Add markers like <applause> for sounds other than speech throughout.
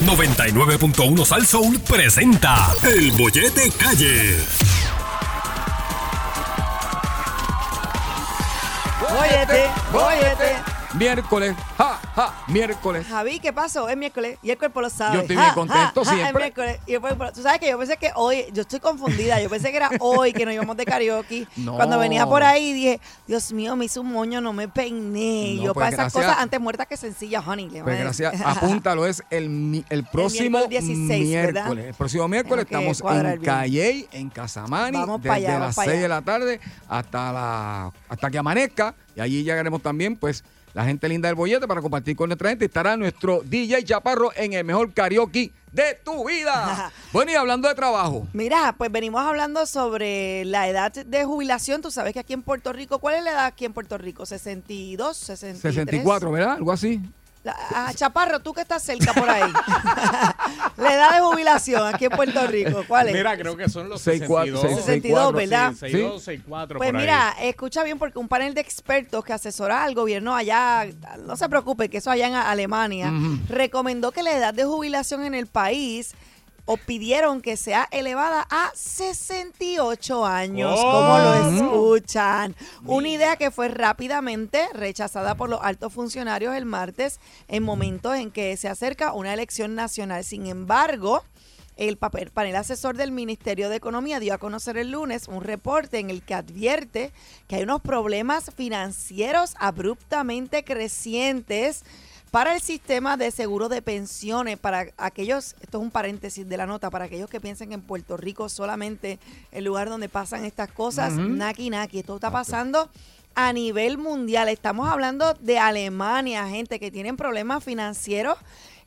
99.1 Sal Soul presenta El Bollete Calle. Bollete, bollete. Miércoles, ja, ja, miércoles. Javi, ¿qué pasó? Es miércoles y el cuerpo lo sabe. Yo estoy bien contento Es siempre. miércoles y el cuerpo- Tú sabes que yo pensé que hoy, yo estoy confundida, yo pensé que era hoy que nos íbamos de karaoke. <laughs> No. Cuando venía por ahí dije, Dios mío, me hice un moño, no me peiné. No, yo pues para esas gracias. cosas antes muertas que sencillas, honey. Pues gracias, <laughs> apúntalo, es el, el próximo miércoles 16, ¿verdad? miércoles. El próximo miércoles estamos en. Calley, en Casamani, Vamos desde allá, las vamos pa' 6 de allá. la tarde hasta, la, hasta que amanezca. Y allí llegaremos también, pues, la gente linda del bollete para compartir con nuestra gente. Estará nuestro DJ Chaparro en el mejor karaoke de tu vida. <laughs> bueno, y hablando de trabajo. Mira, pues venimos hablando sobre la edad de jubilación. Tú sabes que aquí en Puerto Rico, ¿cuál es la edad aquí en Puerto Rico? ¿62? 63. 64, ¿verdad? Algo así. Chaparro, tú que estás cerca por ahí. <laughs> la edad de jubilación aquí en Puerto Rico, ¿cuál es? Mira, creo que son los 64, 62. 62, ¿verdad? Sí, 62, 64 Pues por ahí. mira, escucha bien porque un panel de expertos que asesora al gobierno allá, no se preocupe, que eso allá en Alemania, recomendó que la edad de jubilación en el país o pidieron que sea elevada a 68 años, Oh. como lo escuchan. Una idea que fue rápidamente rechazada por los altos funcionarios el martes en momentos en que se acerca una elección nacional. Sin embargo, el papel- panel asesor del Ministerio de Economía dio a conocer el lunes un reporte en el que advierte que hay unos problemas financieros abruptamente crecientes para el sistema de seguro de pensiones, para aquellos, esto es un paréntesis de la nota, para aquellos que piensen que en Puerto Rico solamente el lugar donde pasan estas cosas, naki naki, esto está pasando a nivel mundial. Estamos hablando de Alemania, gente que tienen problemas financieros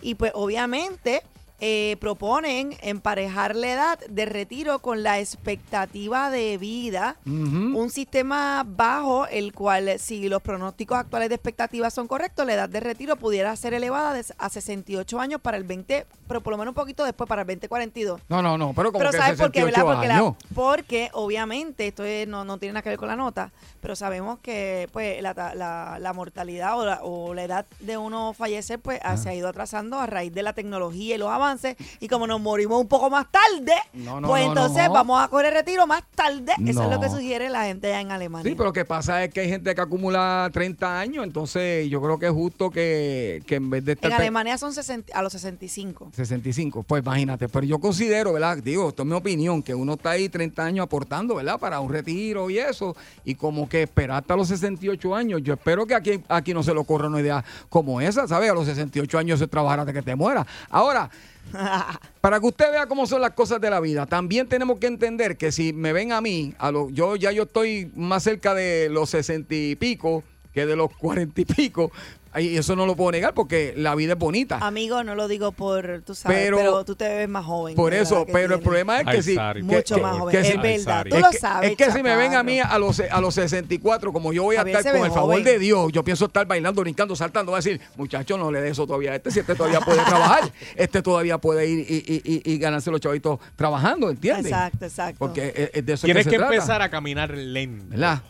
y pues obviamente eh, proponen emparejar la edad de retiro con la expectativa de vida. Un sistema bajo el cual, si los pronósticos actuales de expectativa son correctos, la edad de retiro pudiera ser elevada a 68 años para el 20, pero por lo menos un poquito después, para el 2042. No, no, no, pero como Pero que ¿sabes por qué, 68 verdad? Porque, la- años. porque obviamente esto es- no, no tiene nada que ver con la nota, pero sabemos que pues la, la- la mortalidad o la, o la edad de uno fallecer pues ah, se ha ido atrasando a raíz de la tecnología y los avances y como nos morimos un poco más tarde, No, no, pues no, entonces vamos a correr retiro más tarde. Eso es lo que sugiere la gente allá en Alemania. Sí, pero lo que pasa es que hay gente que acumula 30 años, entonces yo creo que es justo que, que en vez de estar... en Alemania son 60 a los 65. 65, pues imagínate, pero yo considero, ¿verdad? Digo, esto es mi opinión, que uno está ahí 30 años aportando, ¿verdad? Para un retiro y eso, y como que esperar hasta los 68 años, yo espero que aquí, aquí no se le ocurra una idea como esa, ¿sabes? A los 68 años se trabajar hasta que te muera. Ahora, <laughs> para que usted vea cómo son las cosas de la vida, también tenemos que entender que si me ven a mí, a lo, yo ya yo estoy más cerca de los 60 y pico que de los 40 y pico, y eso no lo puedo negar porque la vida es bonita. Amigo, no lo digo por, tú sabes, Pero- pero, tú te ves más joven. Por eso, que pero el problema es que si... Que- Mucho que- más que joven. es verdad. Tú es lo que, sabes. es que si me ven a mí a los, a los 64, como yo voy a Javier estar con el favor joven. de Dios, yo pienso estar bailando, brincando, saltando, voy a decir, muchacho, no le dé eso todavía a este, si este todavía puede trabajar, este todavía puede ir y, y- y- y ganarse los chavitos trabajando, ¿entiendes? Exacto, exacto. Porque es, es de eso Tienes que, que, se trata, empezar a caminar lento. ¿Verdad?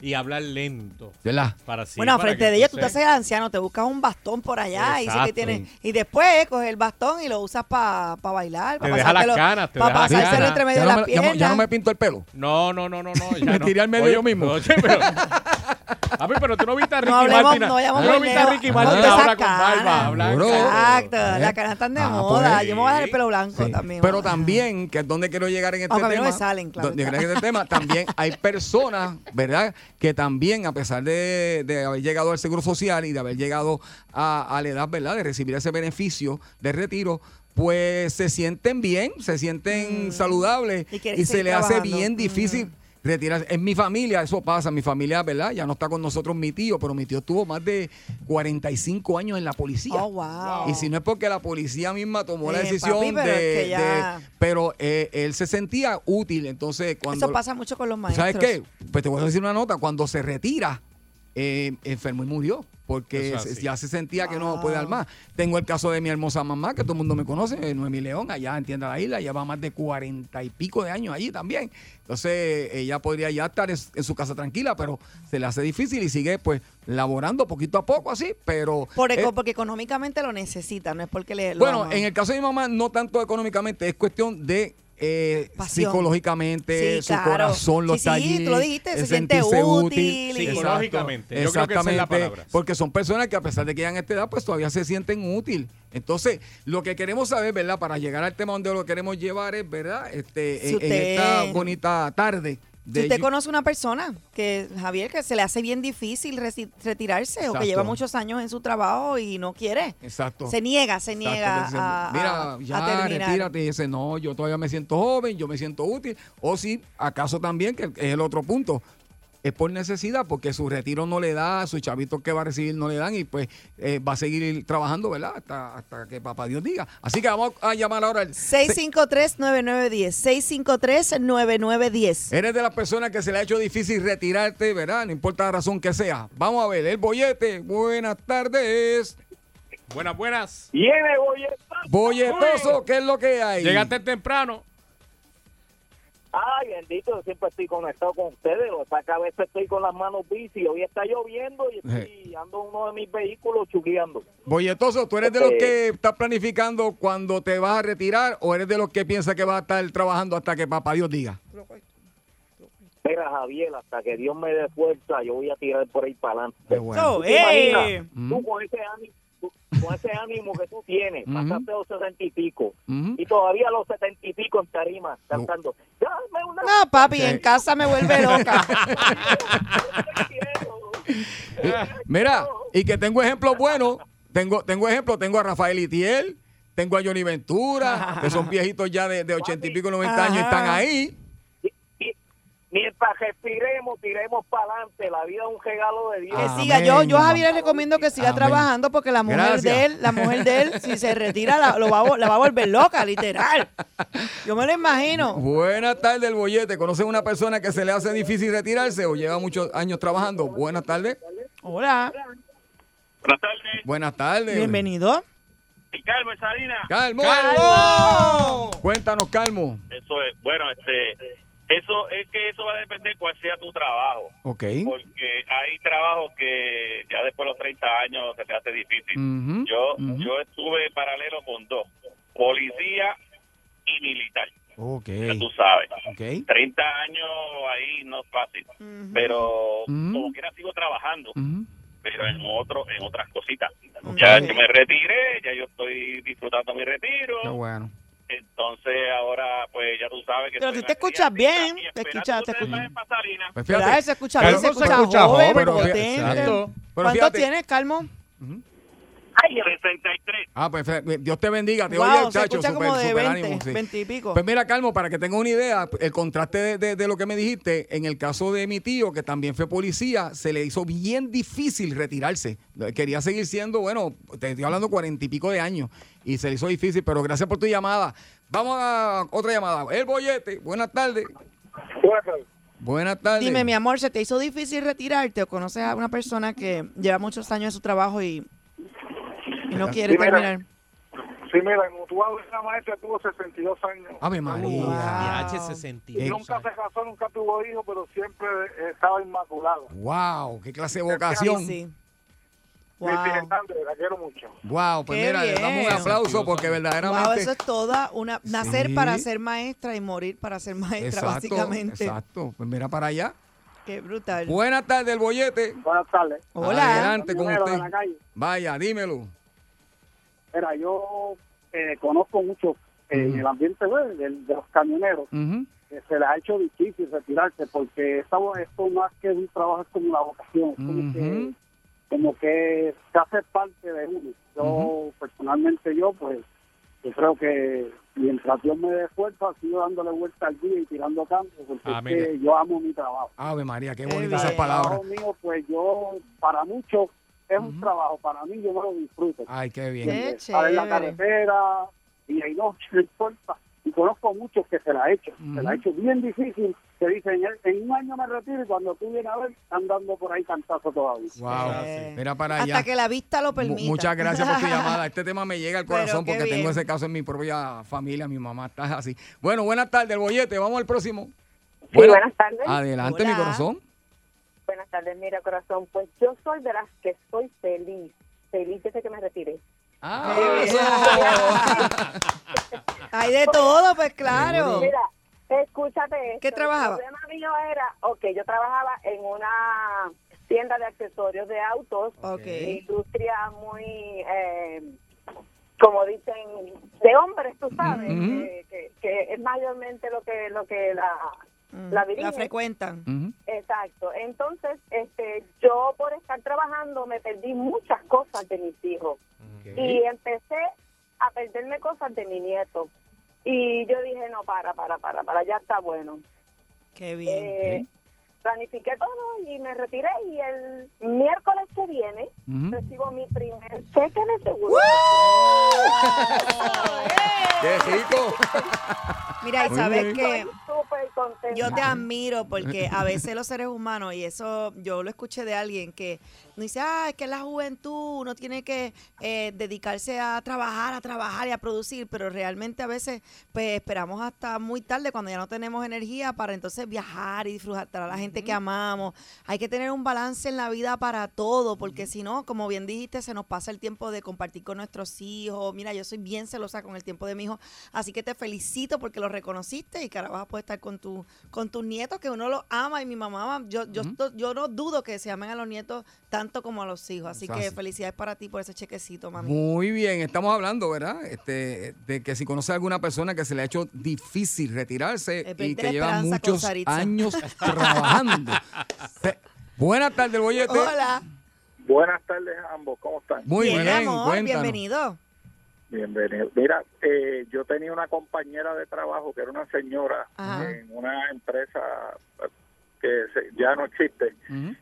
Y hablar lento. ¿Verdad? Para así, bueno, para frente que de ellos tú te haces anciano, te buscas un bastón por allá y dice que Exacto. tienes y después coges el bastón y lo usas para bailar, Te para deja las canas, te pa' deja las pasárselo canas. entre medio Ya de no, las ya no- piernas. ya no me pinto el pelo. No, no, no, no, no. <laughs> ya Me no. tiré al medio Oye, yo mismo. Oye, pero. A ver, pero tú no viste a Ricky No hablemos, Martin. no tú no viste a. Ricky No Martin ahora con barba. blanca. Bro. Exacto, ¿Eh? las canas están de Ah, moda. pues, Yo me voy a dar el sí. pelo blanco Sí. también. Pero también, que es donde quiero llegar en este Aunque a mí no tema. me salen, claro donde en este tema, también hay personas, ¿verdad? Que también, a pesar de, de haber llegado al Seguro Social y de haber llegado a, a la edad, ¿verdad? De recibir ese beneficio de retiro, pues se sienten bien, se sienten saludables Mm. Y y, se le hace trabajando. bien Mm. Retirarse. En mi familia eso pasa, mi familia, ¿verdad? Ya no está con nosotros mi tío, pero mi tío tuvo más de 45 años en la policía. Oh, wow. Y si no es porque la policía misma tomó la Eh, decisión papi, pero de, es que ya- de- Pero eh, él se sentía útil. Entonces, cuando. Eso pasa mucho con los maestros. ¿Sabes qué? Pues te voy a decir una nota. Cuando se retira, eh, enfermó y murió porque ya se sentía que no puede dar más. Tengo el caso de mi hermosa mamá, que todo el mundo me conoce, eh, Noemí León, allá en Tienda de la Isla, lleva más de cuarenta y pico de años allí también. Entonces, ella podría ya estar en, su casa tranquila, pero se le hace difícil y sigue pues laborando poquito a poco así, pero... Por eco- porque económicamente lo necesita, no es porque le lo bueno, ama. en el caso de mi mamá, no tanto económicamente, es cuestión de eh, psicológicamente, Sí, su claro. corazón lo Sí, está sí, allí. tú lo dijiste, se siente sentirse útil Psicológicamente, yo creo que esa es la Exactamente, palabra. Porque son personas que a pesar de que ya en esta edad, pues todavía se sienten útil. Entonces, lo que queremos saber, ¿verdad? Para llegar al tema donde lo queremos llevar es, ¿verdad? Este, Si en- esta bonita tarde. Si usted conoce una persona que, Javier, que se le hace bien difícil retirarse o que lleva muchos años en su trabajo y no quiere, Exacto. se niega, se Exacto, niega a, Mira, a- ya a retírate. Y dice, no, yo todavía me siento joven, yo me siento útil. O si, acaso también, que es el otro punto, es por necesidad, porque su retiro no le da, sus chavitos que va a recibir no le dan y pues eh, va a seguir trabajando, ¿verdad? Hasta, hasta que papá Dios diga. Así que vamos a llamar ahora al... 653-9910, 653-9910. Eres de las personas que se le ha hecho difícil retirarte, ¿verdad? No importa la razón que sea. Vamos a ver, el bollete. Buenas tardes. Buenas, buenas. Viene, oye. Bolletoso, ¿qué es lo que hay? Llegaste temprano. Ay, bendito, yo siempre estoy conectado con ustedes. Pasa es que a veces estoy con las manos bici. Hoy está lloviendo y estoy ando en uno de mis vehículos chuqueando. Bolletoso, ¿tú eres de los que estás planificando cuando te vas a retirar o eres de los que piensa que vas a estar trabajando hasta que papá Dios diga? Mira, Javier, hasta que Dios me dé fuerza, yo voy a tirar por ahí para adelante. Bueno. So. ¡eh! Tú con ese ánimo, con ese ánimo que tú tienes, Ujú. pasaste los sesenta y pico, y todavía a los setenta y pico en tarima, cantando. Dame una No, papi, Sí. en casa me vuelve <laughs> loca. Mira, y que tengo ejemplos buenos. Tengo, tengo ejemplos, tengo a Rafael Itiel, tengo a Johnny Ventura, que son viejitos ya de, de 80 y pico, 90 años y están ahí. Mientras respiremos, tiremos para adelante. La vida es un regalo de Dios. Que Amén. siga, yo, yo a Javier le recomiendo que siga Amén. trabajando porque la mujer Gracias. de él, la mujer de él, si se retira, la, lo va, la va a volver loca, literal. Yo me lo imagino. Buenas tardes, el bollete. ¿Conoces una persona que se le hace difícil retirarse o lleva muchos años trabajando? Buenas tardes. Hola, Buenas tardes, Buenas tardes. bienvenido. y Carmen Salinas. Calmo. ¡Calmo! Cuéntanos, Calmo. Eso es, bueno, este, eso es que eso va a depender cuál sea tu trabajo, Ok. porque hay trabajos que ya después de los 30 años se te hace difícil. Yo, yo estuve paralelo con dos, policía y militar, Ok. ya tú sabes. Ok. 30 años ahí no es fácil, pero como quiera sigo trabajando, pero en otro, en otras cositas. Ya que me retiré, ya yo estoy disfrutando mi retiro. Qué bueno. Entonces ahora, pues ya tú sabes que... Pero tú te escuchas bien, te escuchas- te escuchas-. Pues fíjate. Se escucha Calmo bien, se escucha, escucha joven, potente. Pero ¿Cuánto tienes, Calmo? Ay, 63. Ah, pues Dios te bendiga. Te Wow, oye, chacho, super, como de super 20, ánimo, sí. 20 y pico. Pues mira, Calmo, para que tengas una idea, el contraste de, de- de lo que me dijiste, en el caso de mi tío, que también fue policía, se le hizo bien difícil retirarse. Quería seguir siendo, bueno, te estoy hablando cuarenta y pico de años, y se le hizo difícil, pero gracias por tu llamada. Vamos a otra llamada. El bollete, buenas tardes. Buenas tardes. Dime, mi amor, ¿se te hizo difícil retirarte o conoces a una persona que lleva muchos años en su trabajo y, y no quiere Sí, mira. terminar? Sí, mira, en Utuado esa maestra tuvo 62 años. Ave María. Wow. H 62. Eh, Nunca se casó, nunca tuvo hijos, pero siempre estaba inmaculado. Wow, qué clase de vocación. Sí, Wow. la quiero mucho. Wow, pues Qué mira, le damos un aplauso porque verdaderamente. Wow, eso es toda una nacer Sí. para ser maestra y morir para ser maestra, Exacto, básicamente. exacto. Pues mira para allá. Qué brutal. Buenas tardes, el bollete. Buenas tardes. Hola. Adelante con usted. Vaya, dímelo. Mira, yo eh, conozco mucho eh, el ambiente pues, de, de los camioneros que se les ha hecho difícil retirarse porque esta, esto más que un trabajo es como una vocación, es como, que, como que se hace parte de uno. Yo, personalmente yo, pues, yo creo que mientras Dios me dé fuerza, sigo dándole vuelta al día y tirando campo, porque es que yo amo mi trabajo. Ave María, qué bonitas esas El palabras. trabajo mío, pues yo, para muchos, es un trabajo, para mí yo me lo disfruto. Ay, qué bien. Qué Estar en la chévere. carretera, y noche, <laughs> no importa. Y conozco muchos que se la ha hecho, se la ha hecho bien difícil, que dicen, "En- en un año me retiro y cuando tú vienes a ver, andando por ahí cantazo todavía. Wow. Eh, Mira para Hasta allá. que la vista lo permita. Muchas gracias por tu <laughs> llamada. Este tema me llega al corazón porque tengo ese caso en mi propia familia. Mi mamá está así. Bueno, buenas tardes, el bollete. Vamos al próximo. Sí, Buena- buenas tardes. Adelante, mi corazón. Tardes, mira, corazón. Pues yo soy de las que estoy feliz. Feliz desde que me retire. Ah, eso. <laughs> Hay de todo, pues claro. Mira, escúchate. esto. ¿Qué trabajaba? El problema mío era, ok, yo trabajaba en una tienda de accesorios de autos. Ok. Industria muy, eh, como dicen, de hombres, tú sabes, Ujú. que, que- que es mayormente lo que, lo que la, Mm, la la frecuentan. Exacto. Entonces, este, yo por estar trabajando me perdí muchas cosas de mis hijos y empecé a perderme cosas de mi nieto. Y yo dije, no, para, para, para, para, ya está bueno. Qué bien. Eh, Planifiqué todo y me retiré y el miércoles que viene recibo mi primer cheque de seguro. <laughs> ¡Qué rico! Mira, y sabes que yo te admiro porque a veces los seres humanos, y eso yo lo escuché de alguien que dice, ah, es que la juventud uno tiene que eh, dedicarse a trabajar, a trabajar y a producir, pero realmente a veces pues esperamos hasta muy tarde cuando ya no tenemos energía para entonces viajar y disfrutar a la gente que amamos. Hay que tener un balance en la vida para todo, porque si no, como bien dijiste, se nos pasa el tiempo de compartir con nuestros hijos. Mira, yo soy bien celosa con el tiempo de mi hijo, así que te felicito porque lo reconociste y que ahora vas a poder estar con tu con tus nietos que uno los ama y mi mamá, yo yo yo no dudo que se amen a los nietos tanto como a los hijos, así que felicidades para ti por ese chequecito, mami. Muy bien, estamos hablando, ¿verdad? Este, de que si conoce a alguna persona que se le ha hecho difícil retirarse y que lleva muchos años trabajando. <laughs> Buenas tardes, el bollete. Hola. Buenas tardes a ambos, ¿cómo están? Muy bien, bien, amor, cuéntanos. bienvenido. Bienvenido. Mira, eh, yo tenía una compañera de trabajo que era una señora Ajá. en una empresa que se- ya no existe.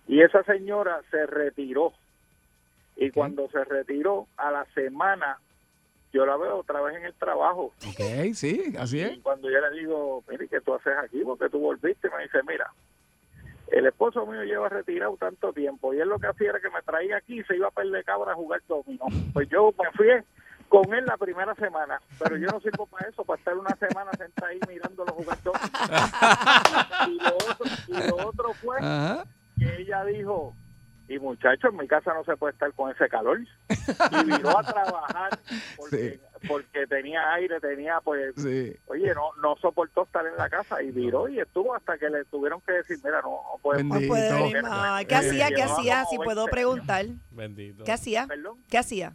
Y esa señora se retiró. Y cuando se retiró a la semana yo la veo otra vez en el trabajo. Ok, sí, así es. y cuando yo le digo mire qué tú haces aquí porque tú volviste me dice mira el esposo mío lleva retirado tanto tiempo y él lo que hacía era que me traía aquí y se iba a perder cabra a jugar dominó <laughs> pues yo me fui con él la primera semana pero yo no sirvo para eso para estar una semana sentada ahí mirándolo jugar dominó y lo otro, y lo otro fue Ajá. que ella dijo, y muchachos, en mi casa no se puede estar con ese calor. Y viró a trabajar porque, porque tenía aire, tenía pues, Sí. oye, no no soportó estar en la casa y viró y estuvo hasta que le tuvieron que decir, mira, no, no puede No puede venir. ¿Qué hacía? ¿Qué hacía? Si puedo 20 preguntar. Bendito. ¿Qué hacía? Perdón, ¿Qué hacía?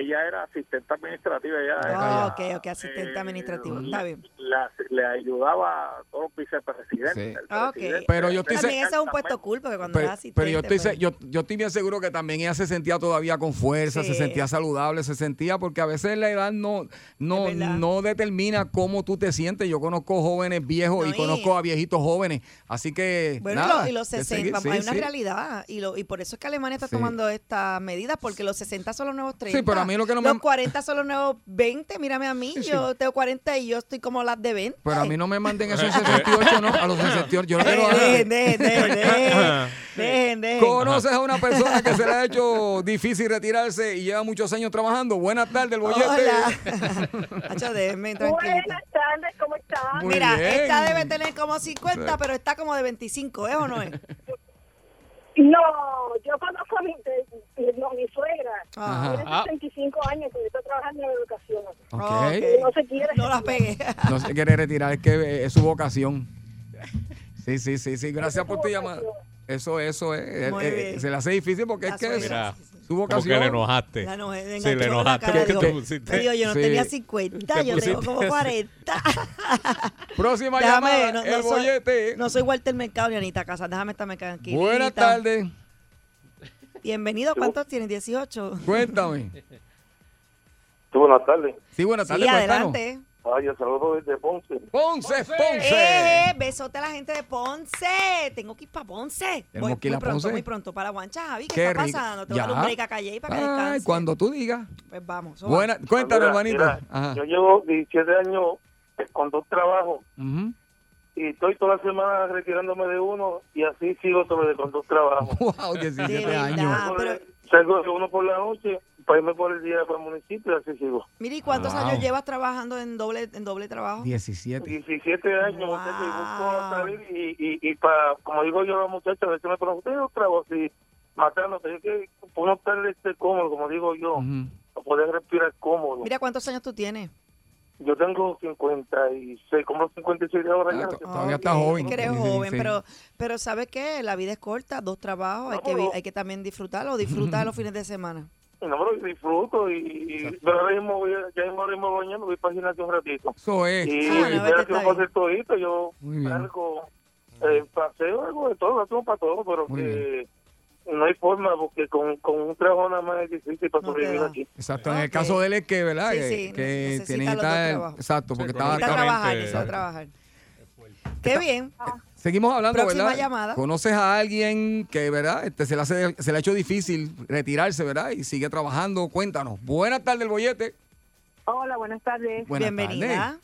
Ella era asistente administrativa, ella Oh, era, ok, ok, asistente eh, administrativo. Está bien. la- le ayudaba a todos los vicepresidentes. Sí. Ah, ok. presidente, Pero yo estoy También ese es un puesto cool porque cuando Pero, eres asistente. pero yo, estoy, pues- yo, yo estoy bien seguro que también ella se sentía todavía con fuerza, se sentía saludable, se sentía, porque a veces la edad no, no, no determina cómo tú te sientes. Yo conozco jóvenes viejos No, y y- conozco a viejitos jóvenes. Así que. Bueno, y y los de 60, seguir, vamos, sí, hay una sí. realidad y, lo, y por eso es que Alemania está Sí. tomando estas medidas porque los 60 son los nuevos 30. Sí, pero a mí lo que no me- Los 40 son los nuevos 20, mírame a mí, Sí, sí. yo tengo 40 y yo estoy como las de 20. Pero a mí no me manden esos 68, ¿no? A los 68. Yo no quiero. Dejen, dejen, dejen, dejen, <laughs> dejen, dejen. ¿Conoces a una persona que se le ha hecho difícil retirarse y lleva muchos años trabajando? Buenas tardes, el bollete. Hola. <laughs> Buenas tardes, ¿cómo están? Muy Mira, bien. esta debe tener como 50, Sí. pero está como de 25, ¿es o no es? <laughs> No, yo conozco a mi, no, mi suegra. Ah, Tiene Ah. 65 años y está trabajando en educación. Ok. Y no se quiere. No las pegué. <laughs> No se quiere retirar, es que eh, es su vocación. Sí, sí, sí, sí. Gracias por tu llamada. Eso, eso es. Eh, eh, se le hace difícil porque La es que Mira, su como que le enojaste. La enojé, me Sí, le enojaste cara, porque digo, te pusiste- digo, yo no Sí. tenía 50, Te yo tengo como así. <laughs> 40. Próxima Déjame, llamada, no, no el soy, bollete. no soy Walter Mercado ni Anita Casa, déjame estarme tranquila. Buenas tardes. Bienvenido, ¿cuántos tienes? 18. Cuéntame. Sí, buenas tardes. Sí, buenas Sí, tardes. cuéntanos. adelante. Ay, yo saludo desde Ponce. Ponce, Ponce. Eh, besote a la gente de Ponce. Tengo que ir para Ponce. Tenemos Voy que ir muy a pronto, Ponce. muy pronto. Para Guancha, Javi, ¿qué, Qué está rico. pasando? Te voy a dar un break a Calle para que Ay, descanse. cuando tú digas. Pues vamos. Buena, cuéntanos, Mira, hermanito. mira, Ajá. Yo llevo 17 años con dos trabajos Ujú. y estoy toda la semana retirándome de uno y así sigo sobre con dos trabajos. <laughs> Wow, 17 De verdad. años. Pero- Salgo de uno por la noche para irme por el día para el municipio y así sigo. Mire, ¿y cuántos Wow. años llevas trabajando en doble en doble trabajo? 17. 17 años, Wow. muchacho, y busco salir y, y, y para, como digo yo a los muchachos, a veces me preguntan, ¿usted es otra voz? Y matándote, es que uno estar este, cómodo, como digo yo, Ujú. para poder respirar cómodo. Mira cuántos años tú tienes. Yo tengo 56, como 56 de ahora Ah, ya. to- Todavía está Ok, joven. Eres Sí, joven, sí. pero pero ¿sabes qué? La vida es corta, dos trabajos, hay que hay que también disfrutarlo, disfrutar <laughs> los fines de semana. No, pero disfruto y, y pero ahora mismo voy, a- ya mismo ahora mismo mañana voy para gimnasio un ratito. Eso es. Y Ah, no, vete, que hacer todito, yo algo, eh, paseo, algo de todo, lo para todo, pero Muy que no hay forma porque con, con un trabajo nada más es difícil para No sobrevivir aquí. Exacto. En el caso de él es que, ¿verdad? Sí, que, sí, que necesita tiene que estar. Exacto, porque Sí, estaba. Necesita correctamente. trabajar, necesita trabajar. Qué bien. Seguimos hablando, Próxima ¿verdad? llamada. Conoces a alguien que, ¿verdad? Este, se, le hace, se le ha hecho difícil retirarse, ¿verdad? Y sigue trabajando. Cuéntanos. Buenas tardes, el bollete. Hola, buenas tardes. Buenas Bienvenida. tardes.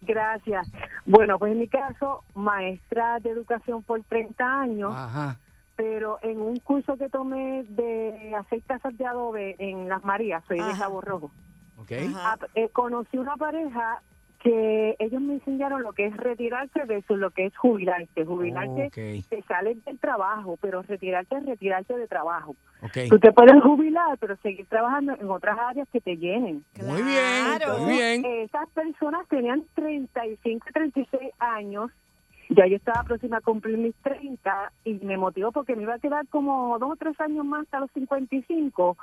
Gracias. Bueno, pues en mi caso, maestra de educación por 30 años, Ajá. pero en un curso que tomé de hacer casas de adobe en Las Marías, soy de. Cabo Rojo, Ok. Ajá. Ah, eh, conocí una pareja que ellos me enseñaron lo que es retirarse versus lo que es jubilarse. Jubilarse Ok. te sales del trabajo, pero retirarte es retirarte de trabajo. Ok. Tú te puedes jubilar, pero seguir trabajando en otras áreas que te llenen. Muy bien. Claro. Muy bien. Esas personas tenían 35 y 36 años. Ya yo estaba próxima a cumplir mis 30 y me motivó porque me iba a quedar como dos o tres años más hasta los 55.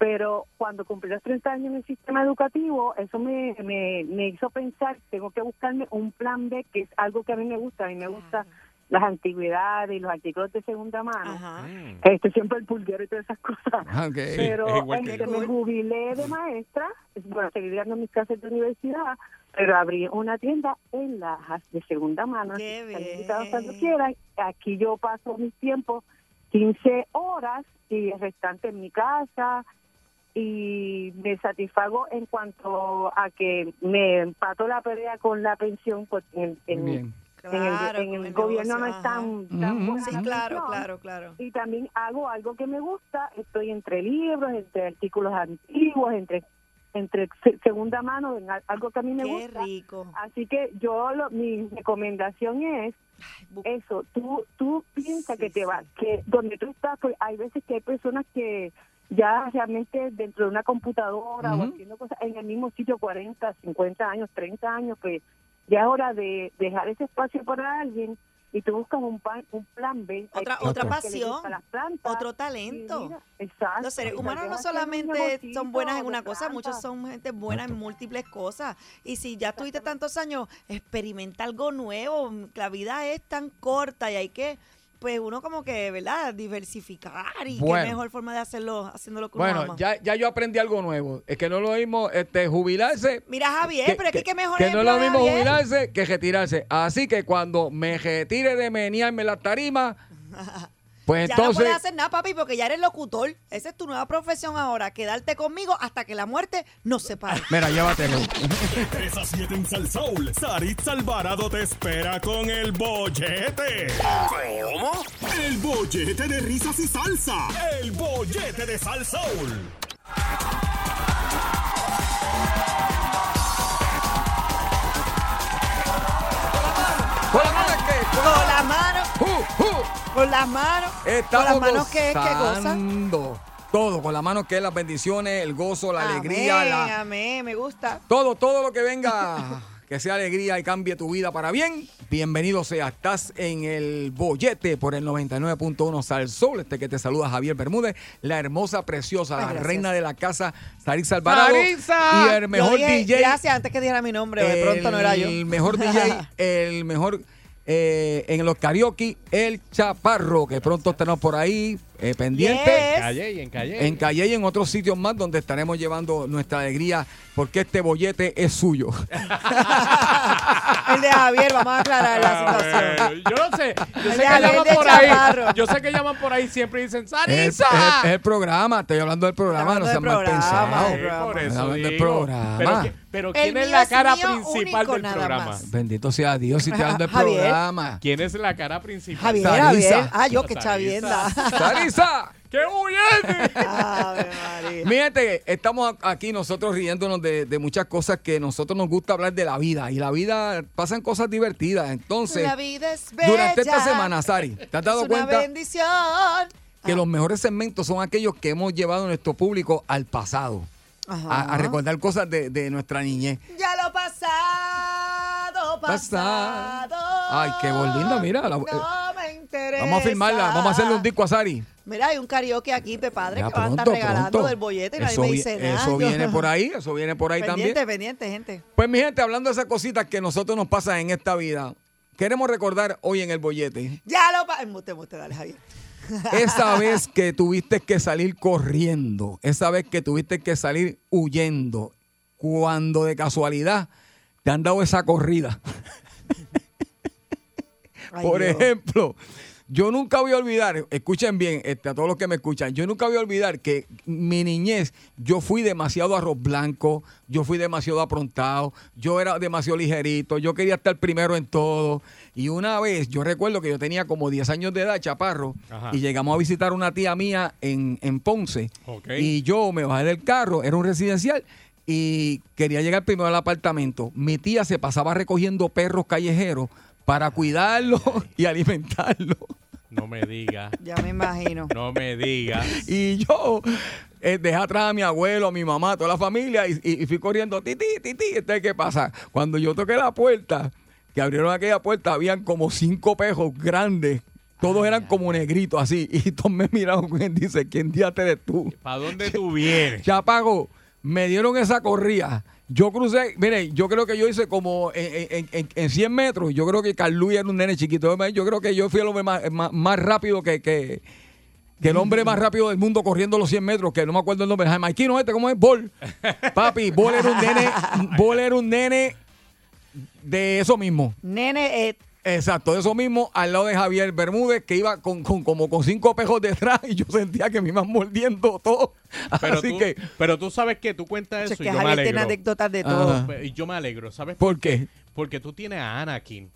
Pero cuando cumplí los 30 años en el sistema educativo, eso me, me, me hizo pensar, tengo que buscarme un plan B, que es algo que a mí me gusta. A mí me gusta las antigüedades y los artículos de segunda mano. Ajá. Este siempre el pulguero y todas esas cosas. <laughs> Pero es este, me jubilé de maestra, bueno, seguí dando mis clases de universidad, pero abrí una tienda en Lajas de segunda mano. Qué bien. cuando quieran. Aquí yo paso mis tiempos 15 horas y el restante en mi casa y me satisfago en cuanto a que me empato la pelea con la pensión pues, en, el, Claro, en el con el gobierno no es tan, tan Ujú, buena Sí, claro, pensión claro, claro. y también hago algo que me gusta, estoy entre libros, entre artículos antiguos, entre entre se- segunda mano, en al- algo que a mí me Qué gusta. rico. Así que yo lo- mi recomendación es eso, tú tú piensas Sí, que te sí. vas, que donde tú estás, pues hay veces que hay personas que ya realmente dentro de una computadora o haciendo cosas en el mismo sitio 40, 50 años, 30 años, pues ya es hora de dejar ese espacio para alguien y tú buscas un, pa- un plan B. Otra- otra pasión, plantas, Otro talento. mira, exacto, Los seres humanos no solamente son buenas en una cosa, muchos son gente buena en múltiples cosas. Y si ya tuviste tantos años, experimenta algo nuevo. La vida es tan corta y hay que, pues uno como que, ¿verdad? Diversificar y Bueno. qué mejor forma de hacerlo, haciendo lo que uno Bueno, ama. ya, ya yo aprendí algo nuevo. Es que no es lo mismo este, jubilarse. Mira Javier, pero es que, qué mejor que no es lo mismo Javier. jubilarse que retirarse. Así que cuando me retire de menearme la tarima, <laughs> pues ya no entonces. puedes hacer nada, papi, porque ya eres locutor. Esa es tu nueva profesión ahora, quedarte conmigo hasta que la muerte nos separe. Mira, llévatelo. 3 a 7 en Sal Soul. Saritza Alvarado te espera con el bollete. ¿Cómo? El bollete de risas y salsa. El bollete de Sal Soul. Con la mano. Con las manos, Uh, uh. Con las manos. Estamos con las manos que, que gozan. Todo, con las manos que es las bendiciones, el gozo, la alegría, Amén, la, amén, me gusta. todo, todo lo que venga, <laughs> que sea alegría y cambie tu vida para bien. Bienvenido sea. Estás en el bollete por el 99.1 Sal Sol. Este que te saluda Javier Bermúdez, la hermosa, preciosa, Ay, la reina de la casa, Sarisa Alvarado. ¡Sarisa! Y el mejor dije, DJ. Gracias, antes que dijera mi nombre, de pronto no era yo. El mejor DJ, <laughs> el mejor eh, en los karaoke, el Chaparro, que pronto tenemos por ahí. Eh, pendiente. Yes. En Calle y en Calle. En Calle y en otros sitios más donde estaremos llevando nuestra alegría porque este bollete es suyo. <laughs> El de Javier, vamos a aclarar la situación. Eh, Yo no sé. Yo El sé que llaman por ahí. Yo sé que llaman por ahí siempre y dicen Es, es- ¡Sarisa! es el programa, estoy hablando del programa, no Hablando sean del mal por eso Hablando del programa. Pero, ¿quién es la cara principal único, del nada programa? más. Bendito sea Dios, si estoy hablando del programa. ¿Quién es la cara principal? Javier. Javier. Ah, yo que Sarisa. chavienda. <laughs> María. Mi gente, estamos aquí nosotros riéndonos de, de muchas cosas que nosotros nos gusta hablar de la vida. Y la vida pasan cosas divertidas. Entonces, La vida es bella. durante esta semana, Sari, ¿te has dado es una cuenta bendición. que los mejores segmentos son aquellos que hemos llevado a nuestro público al pasado? Ajá. A, a recordar cosas de, de nuestra niñez. Ya lo pasado, pasado. Ay, qué linda, mira, la- no me interesa. Vamos a firmarla, vamos a hacerle un disco a Sari. Mira, hay un karaoke aquí, pe padre, Ya que van a estar pronto, regalando pronto. del bollete y nadie Eso, me dice nada. eso viene por ahí, <laughs> eso viene por ahí pendiente, también. pendiente, gente. Pues mi gente, hablando de esas cositas que nosotros nos pasan en esta vida, queremos recordar hoy en el bollete Ya lo pa... Embuste, embuste, dale, Javier. <laughs> esa vez que tuviste que salir corriendo, esa vez que tuviste que salir huyendo, cuando de casualidad te han dado esa corrida. <laughs> Ay, Por Dios. ejemplo, yo nunca voy a olvidar, escuchen bien este, a todos los que me escuchan, yo nunca voy a olvidar que mi niñez, yo fui demasiado arroz blanco, yo fui demasiado aprontado, yo era demasiado ligerito, yo quería estar primero en todo. Y una vez, yo recuerdo que yo tenía como 10 años de edad, chaparro, Ajá. y llegamos a visitar una tía mía en, en Ponce. Y yo me bajé del carro, era un residencial, y quería llegar primero al apartamento. Mi tía se pasaba recogiendo perros callejeros para cuidarlos <laughs> y alimentarlos. No me digas. Ya me imagino. No me digas. Y yo eh, dejé atrás a mi abuelo, a mi mamá, a toda la familia y, y- y fui corriendo, titi, titi. Entonces, ¿qué pasa? Cuando yo toqué la puerta, que abrieron aquella puerta, habían como cinco pejos grandes. Todos eran como negritos así. <laughs> Y todos me miraron y dice, ¿quién día eres tú? ¿Para dónde tú vienes? Chapago, me dieron esa corrida. Yo crucé, mire, yo creo que yo hice como en, en- en- en 100 metros. Yo creo que Carluy era un nene chiquito. Yo creo que yo fui el hombre más, más, más rápido que, que, que el hombre más rápido del mundo corriendo los 100 metros, que no me acuerdo el nombre. Jamaikino este, ¿cómo es? Bol. <laughs> Papi, Bol era un nene, Bol era un nene de eso mismo. Nene, eh, Exacto, de eso mismo, al lado de Javier Bermúdez, que iba con, con- como con cinco pejos detrás y yo sentía que me iban mordiendo todo. <laughs> Pero, Así tú, que, pero tú sabes que tú cuentas es eso que y yo me Javier tiene alegro. anécdotas de Ajá. todo. Y yo me alegro, ¿sabes? ¿por qué? Porque tú tienes a Anakin.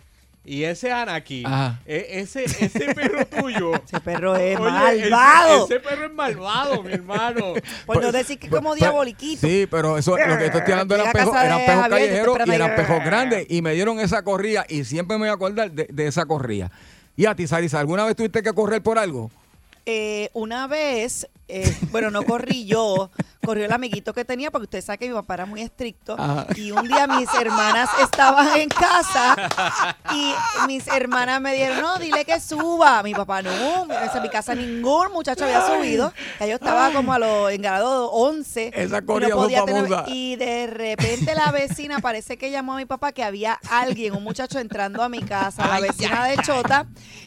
Y ese Anakin, Ajá. e- ese, ese perro tuyo. <laughs> Ese perro es oye, malvado. Ese, ese perro es malvado, mi hermano. <laughs> Por no decir que como Pues- diaboliquito. Sí, pero eso, lo que estoy tirando eran pejos, eran pejos callejeros y eran pejos grandes <laughs> y me dieron esa corrida y siempre me voy a acordar de, de esa corrida. Y a ti, Sarisa, ¿alguna vez tuviste que correr por algo? Eh, una vez, eh, bueno, no corrí yo, corrió el amiguito que tenía, porque usted sabe que mi papá era muy estricto. Ajá. Y un día mis hermanas estaban en casa y mis hermanas me dijeron, no, dile que suba. Mi papá, no, en mi casa ningún muchacho había subido. Ya yo estaba como a los en grado 11. Esa y no podía tener- y de repente la vecina parece que llamó a mi papá que había alguien, un muchacho entrando a mi casa, la vecina de Chota.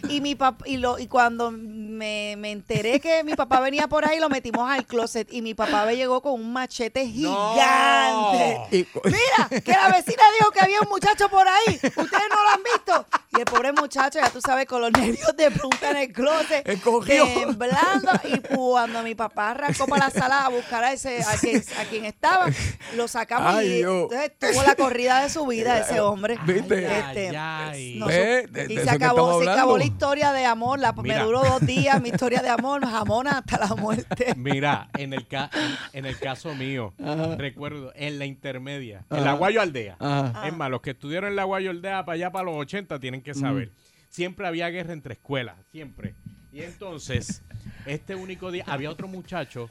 Y mi papá, y lo, y cuando me, me enteré que mi papá venía por ahí, lo metimos al closet. Y mi papá me llegó con un machete gigante. Mira, que la vecina dijo que había un muchacho por ahí. Ustedes no lo han visto. Y el pobre muchacho, ya tú sabes, con los <laughs> nervios de punta en el closet, temblando. Y cuando mi papá arrancó para la sala a buscar a ese a quien, a quien estaba, lo sacamos Ay, y entonces tuvo la corrida de su vida ese hombre. ¿Viste? Este, Ay, ay. no Ve, de- de y se acabó, se acabó la historia de amor. La, me duró dos días mi historia de amor, <laughs> jamón hasta la muerte. Mira, en el, ca- en, el caso mío, recuerdo, en la intermedia, en la Guayo Aldea. Ajá. Es más, los que estudiaron en la Guayo Aldea para allá, para los 80, tienen que saber. Siempre había guerra entre escuelas, siempre. Y entonces, este único día, había otro muchacho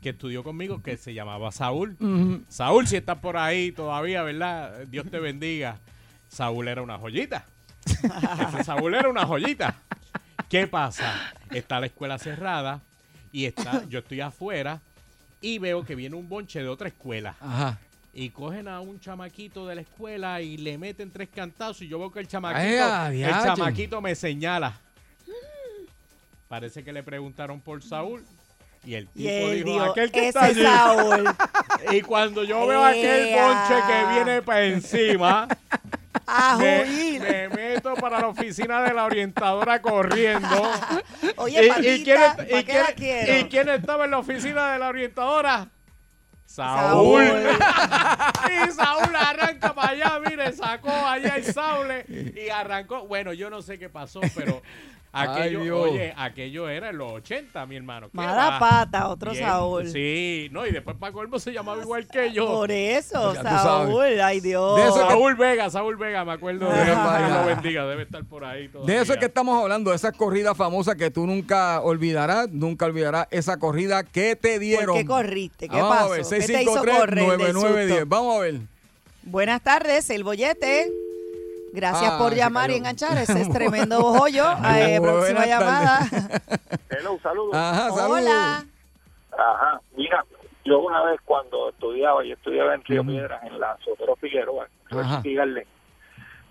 que estudió conmigo que se llamaba Saúl. Saúl, si estás por ahí todavía, ¿verdad? Dios te bendiga. Saúl era una joyita. Ese Saúl era una joyita. ¿Qué pasa? Está la escuela cerrada y está, yo estoy afuera y veo que viene un bonche de otra escuela. Ajá. Y cogen a un chamaquito de la escuela y le meten tres cantazos y yo veo que el chamaquito, Ay, ah, el chamaquito me señala. Parece que le preguntaron por Saúl. Y el tipo Y él dijo, dijo, aquel que "Ese está es allí". Saúl. <laughs> y cuando yo veo aquel Ea. bonche que viene para encima, <laughs> A me, meto para la oficina de la orientadora corriendo. <laughs> Oye, ¿Y, y quién, ¿pa' y qué quién- y quién estaba en la oficina de la orientadora? Saúl. y <laughs> Saúl arranca para allá, mire, sacó allá el sable y arrancó. Bueno, yo no sé qué pasó, pero aquello, Ay, oye, aquello era en los 80, mi hermano. ¿Qué Mala va? pata, otro Bien, Saúl. Sí, no, y después para colmo se llamaba igual que yo. Por eso, Ya tú sabes. Saúl, ay Dios. De eso que- Saúl Vega, Saúl Vega, me acuerdo de. Dios lo bendiga, debe estar por ahí todavía. De eso es que estamos hablando, de esas corridas famosas que tú nunca olvidarás, nunca olvidarás esa corrida que te dieron. ¿Por qué corriste? ¿Qué Vamos pasó? a ver, ¿Qué te hizo correr del 653-9910. susto? Vamos a ver. Buenas tardes, el bollete. Gracias Ah, por llamar y enganchar. Ese <laughs> es tremendo bojollo. Eh, próxima llamada. Hello, saludos. Ajá, saludos. Hola. Ajá, mira, yo una vez cuando estudiaba, yo estudiaba en Río Piedras, en la Sotero Figueroa, en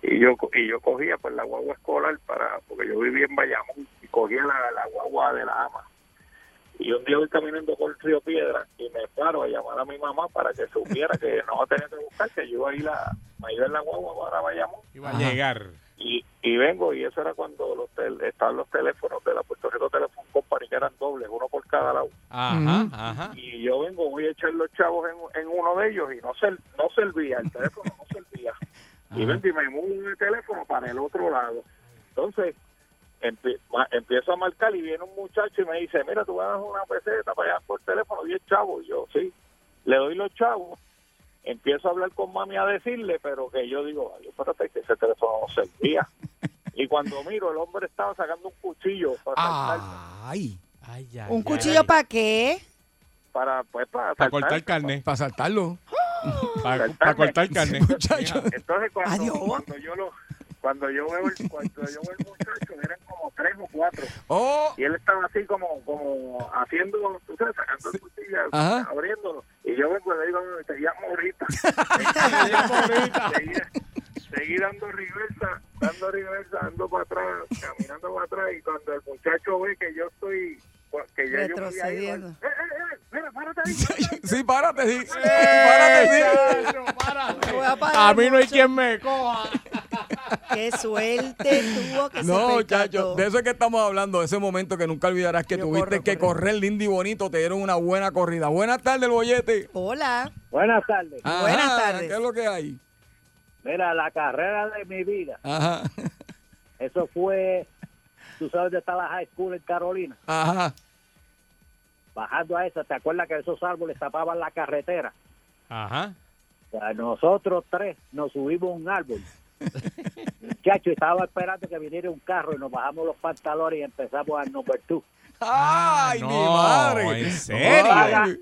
y yo y yo cogía pues la guagua escolar para, porque yo vivía en Bayamón, y cogía la, la guagua de la ama. Y un día voy caminando por Río Piedras y me paro a llamar a mi mamá para que supiera que no tenía que buscar, que yo iba a ir a, me iba en la guagua para Bayamón. Iba a llegar. Y, y vengo, y eso era cuando los tel- estaban los teléfonos de la Puerto Rico Telephone Company, que eran dobles, uno por cada lado Ajá, ajá. y yo vengo, voy a echar los chavos en, en uno de ellos y no ser, no servía, el teléfono no servía. <laughs> Y vengo y me muevo el teléfono para el otro lado. Entonces, empiezo a marcar y viene un muchacho y me dice, mira, tú vas a dar una peseta para allá por teléfono, 10 chavos. Y yo, sí, le doy los chavos. Empiezo a hablar con mami a decirle, pero que yo digo, ay, espérate que ese teléfono no servía. y cuando miro, el hombre estaba sacando un cuchillo para saltar, Ay, Ay, ay, ¿Un ay. cuchillo para qué? para, pues, para, cortar carne. para saltarlo. <gasps> Para cortar carne. Muchacho. Entonces cuando, cuando yo lo cuando yo veo el, cuando yo veo el muchacho eran tres o cuatro. Oh, y él estaba así como como haciendo tú sabes sacando el cuchillo Ajá. abriéndolo. Y yo vengo y le digo "No, te llamo ahorita llamo <laughs> ahorita. seguí, seguí dando reversa dando reversa dando para atrás caminando para atrás. Y cuando el muchacho ve que yo estoy que ya yo me había ido, él, Retrocediendo. eh, eh, eh, mira, párate ahí, <laughs> párate ahí". sí, párate, sí. ¡Eh, Párate, sí. chacho, párate! voy a parar A mí no hay mucho. quien me coja. Qué suerte tuvo que No, muchachos, de eso es que estamos hablando, de ese momento que nunca olvidarás que Yo tuviste corro, que corro. correr lindo y bonito, te dieron una buena corrida. Buenas tardes, el bollete. Hola. Buenas tardes. Ajá, Buenas tardes. ¿Qué es lo que hay? Mira, la carrera de mi vida, Ajá, eso fue, tú sabes dónde está la high school en Carolina, ajá. bajando a esa, ¿te acuerdas que esos árboles tapaban la carretera? Ajá. O sea, nosotros tres nos subimos a un árbol. <laughs> Muchacho, estaba esperando que viniera un carro y nos bajamos los pantalones y empezamos al number two. ¡Ay, no, mi madre! ¿en serio? Ay.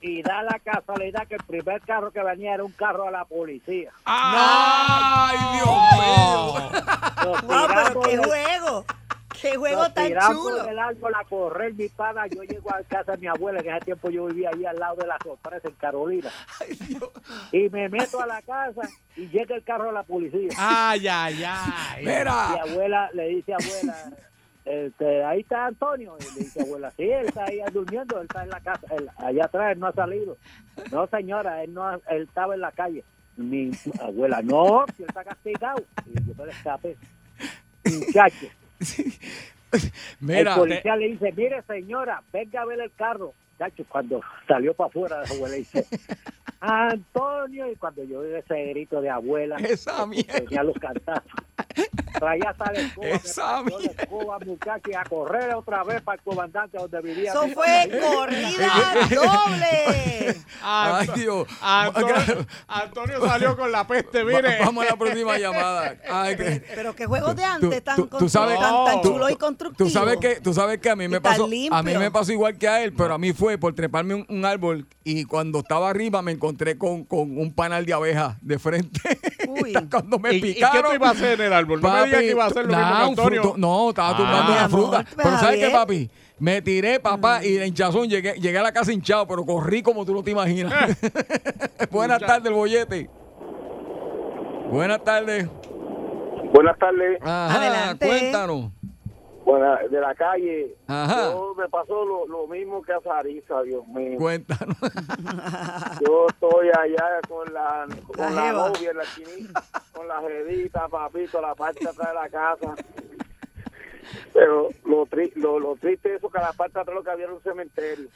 Y da la casualidad que el primer carro que venía era un carro de la policía. ¡Ay, Dios mío! Wow, pero qué juego. Qué juego tan chulo. del árbol a correr mi pana. Yo llego a casa de mi abuela, que en ese tiempo yo vivía ahí al lado de la sorpresa en Carolina. Y me meto a la casa y llega el carro de la policía. Ay, ay, ay. Mi Mira, abuela le dice abuela, este, ahí está Antonio. Y le dice abuela, sí, él está ahí durmiendo, él está en la casa, él- allá atrás, él no ha salido. No, señora, él no ha- él estaba en la calle. Mi abuela, no, si él está castigado. Y yo me le escapé. Muchacho, <laughs> mira. el policía le dice, mire señora, venga a ver el carro. Muchacho, cuando salió para afuera, la abuela dice, Antonio, y cuando yo oí ese grito de abuela, <laughs> Esa tenía los cantazos. Escoba, me Esa partió la mierda. escoba, muchacho, y a correr otra vez para el comandante donde vivía. Eso fue corrida <laughs> doble. Ay, Dios. Antonio, Antonio salió con la peste, mire. Va- Vamos a la próxima llamada. Ay, que- Pero qué juegos de Tú- antes tan, tú- tú sabes- tan, tan tú- chulos y Tú constructivos. sabes que, tú sabes que a mí me pasó, a mí me pasó igual que a él, pero a mí fue por treparme un, un árbol y cuando estaba arriba me encontré con, con un panal de abejas de frente. <laughs> Uy. cuando me ¿Y, y qué picaron. tú ibas a hacer el árbol? No me digas que iba a hacer lo mismo nada, que un Antonio. fruto- no, estaba Ah. tumbando Mi una fruta. Pero ¿sabes qué, papi? Me tiré, papá, y de hinchazón llegué, llegué a la casa hinchado, pero corrí como tú no te imaginas. <laughs> Buenas Mucha- tardes, el bollete. Buenas tardes. buenas tardes Ajá, Adelante. cuéntanos. Bueno, de la calle, Ajá. yo me pasó lo, lo mismo que a Sarisa, Dios mío. Cuéntanos. <laughs> Yo estoy allá con la, con La novia en la esquinita, con la jedita, papito, la parte de atrás de la casa. Pero lo, tri lo, lo triste es eso que a la parte de atrás lo que había era un cementerio.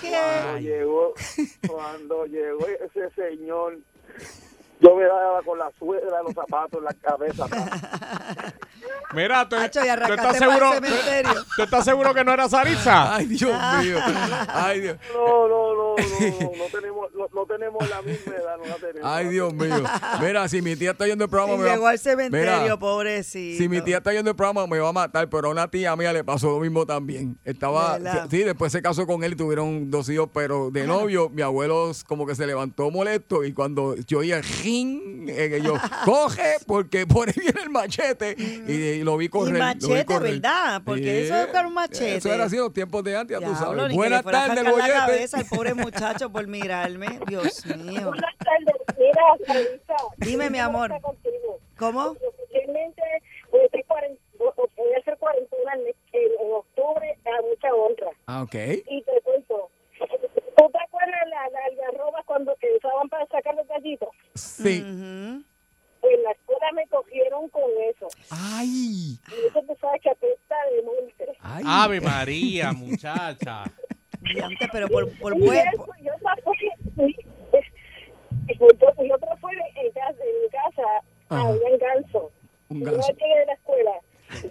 Cuando llegó, <laughs> cuando llegó ese señor, yo me daba con la suegra de los zapatos en la cabeza. <laughs> Mira, ¿tú, Hacho, estás seguro? ¿tú, tú estás seguro que no era Sarisa? Ay, Dios mío. Ay, Dios. No, no, no, no, no, no tenemos, no, no tenemos la misma edad, no la tenemos. Ay, Dios mío. Mira, si mi tía está yendo el programa, va- llegó al cementerio, Mira, pobrecito. Si mi tía está yendo el programa me va a matar, pero a una tía mía le pasó lo mismo también. Estaba, ¿Verdad? sí, después se casó con él y tuvieron dos hijos, pero de novio, mi abuelo como que se levantó molesto y cuando yo oía ring, eh, yo, coge, porque por ahí viene el machete y, y lo vi correr. Y lo vi machete, correr. ¿verdad? Porque eso es un machete. Eso era así los tiempos de antes, ya tú sabes. que Buenas tardes, la cabeza al pobre muchacho por mirarme. Dios mío. Buenas tardes. Mira, Dime, mi amor. ¿cómo. Realmente, voy a hacer cuaren- voy a hacer cuarentena en, en- en octubre a mucha honra. Ah, ok. Y te cuento, ¿tú te acuerdas la, la algarroba cuando que usaban para sacar los gallitos? Sí. Ujú. Pues en la escuela me cogieron con eso. Ay. Y eso tú sabes que apesta de muerte. Ay. Ave María, muchacha. <laughs> Diante, pero por, por Y buen... eso, yo y otra fue en casa, en mi casa había un ganso. Un Yo ganso. llegué de la escuela.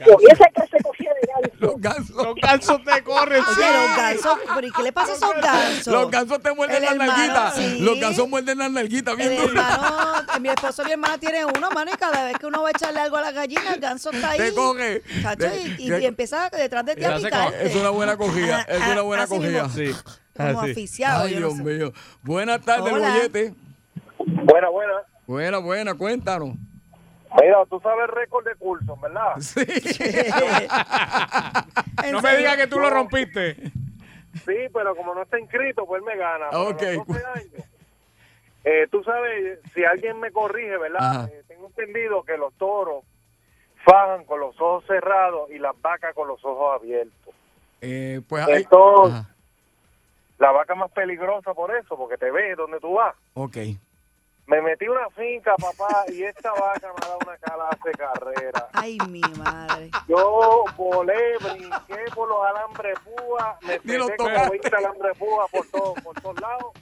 Cogí esa clase cogía de ganso. <laughs> Los gansos. Los gansos te corren. sí. Los gansos, pero ¿y qué le pasa a esos gansos? Los gansos te muerden las nalguitas. sí. Los gansos muerden las nalguitas bien El hermano, <laughs> mi esposo y mi hermana tienen uno, mano, y cada vez que uno va a echarle algo a la gallina, el ganso está ahí. Te coge. Chacho, y, y- empieza detrás de ti a picarte. Es una buena cogida. Es una buena Así cogida. mismo. Sí. Como aficiado. Ay, yo no Dios sé. mío. Buenas tardes, bollete. Buena, buena. Buena, buena, cuéntanos. Mira, tú sabes el récord de curso, ¿verdad? <laughs> Sí. <laughs> ¿En No me digas que tú lo rompiste. Sí, pero como no está inscrito, pues él me gana. Ok. los 12 años, eh, tú sabes, si alguien me corrige, ¿verdad? Eh, tengo entendido que los toros fajan con los ojos cerrados y las vacas con los ojos abiertos. Eh, pues ahí. Entonces- Ajá. La vaca más peligrosa por eso, porque te ve donde tú vas. Ok. Me metí una finca, papá, y esta vaca me ha dado una calaza de carrera. Ay, mi madre. Yo volé, brinqué por los alambres púa, me Ni pegué tocaste. 20 alambres púa por, todo, por todos lados,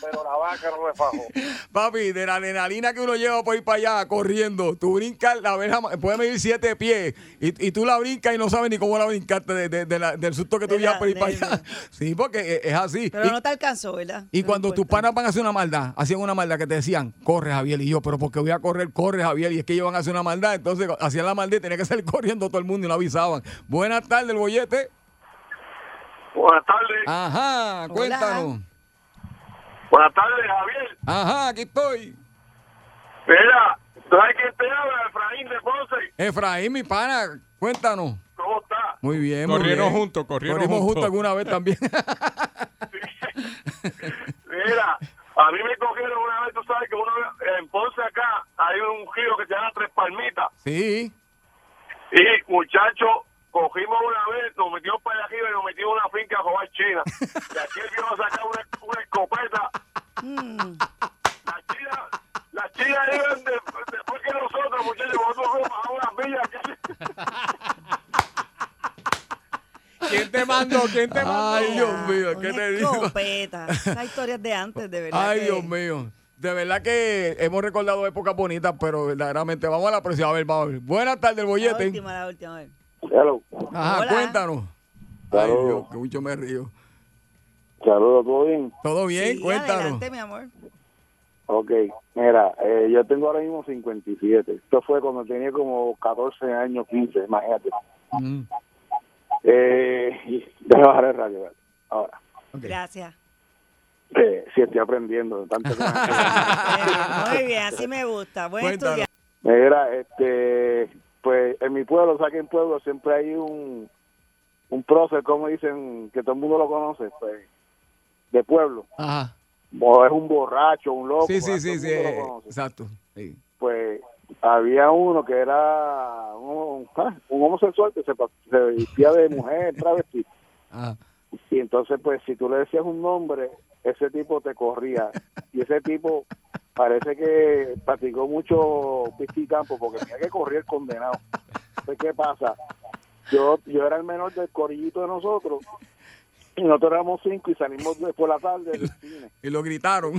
pero la vaca no me fajó. <laughs> Papi, de la adrenalina que uno lleva por ir para allá corriendo, tú brincas, la abeja puede medir siete pies y, y tú la brincas y no sabes ni cómo la brincaste de, de- de la- del susto que tú llevas por ir para allá. <laughs> Sí, porque es, es así. Pero y, no te alcanzó, ¿verdad? y No cuando tus panas van a hacer una maldad, hacían una maldad que te decían, corre Javier, y yo, pero porque voy a correr, corre Javier, y es que ellos van a hacer una maldad, entonces hacían la maldad y tenía que salir <laughs> corriendo todo el mundo y no avisaban. Buenas tardes, el bollete. Buenas tardes. Ajá, cuéntanos. Buenas tardes, Javier. Ajá, aquí estoy. Mira, ¿sabes quién te habla? Efraín de Ponce. Efraín, mi pana, cuéntanos. ¿Cómo está? Muy bien, muy Corrieron bien. juntos, corrieron Corrimos juntos. juntos alguna vez también. <laughs> Mira, a mí me cogieron una vez, tú sabes que uno en Ponce acá hay un río que se llama Tres Palmitas. sí. Y muchacho, cogimos una vez, nos metimos para allá arriba y nos metimos en una finca a jugar China. <laughs> Y aquí el viejo a sacar una, una escopeta. Mm. Las chinas, las chinas iban de- después que nosotros, muchachos, nosotros fuimos a unas millas. ¿Quién te mandó? ¿Quién te mandó? Ay, Dios mío, ¿qué Una te digo? escopeta. Esas historias de antes, de verdad. Ay, que- Dios mío. De verdad que hemos recordado épocas bonitas, pero verdaderamente vamos a la próxima. A ver, vamos a ver. Buenas tardes, el La bollete. última, la última. a ver. Hello. Ajá, Hola. cuéntanos. Ay, Saludos. Dios, que mucho me río. Saludos, ¿todo bien? ¿Todo bien? Sí, cuéntanos. adelante, mi amor. Ok, mira, eh, yo tengo ahora mismo 57. Esto fue cuando tenía como 14 años, 15, imagínate. Mm, Eh, y- déjame bajar el radio. ¿vale? Ahora, ok. Gracias. eh, sí estoy aprendiendo. de Tanto que <laughs> Muy bien, así me gusta. Buen estudiante. Mira, este, pues en mi pueblo, o sea que en pueblo siempre hay un, un prócer, como dicen, que todo el mundo lo conoce, pues, de pueblo. Ajá. O es un borracho, un loco. Sí, sí, pues, sí, sí. eh. Exacto. Sí. Pues había uno que era un, un ah, un homosexual que se, se vestía de mujer, travesti. Ah. Y entonces, pues, si tú le decías un nombre, ese tipo te corría. Y ese tipo parece que practicó mucho pista y campo porque tenía que correr el condenado. Entonces, ¿qué pasa? Yo, yo era el menor del corillito de nosotros y nosotros éramos cinco y salimos después de la tarde del cine. Y lo gritaron.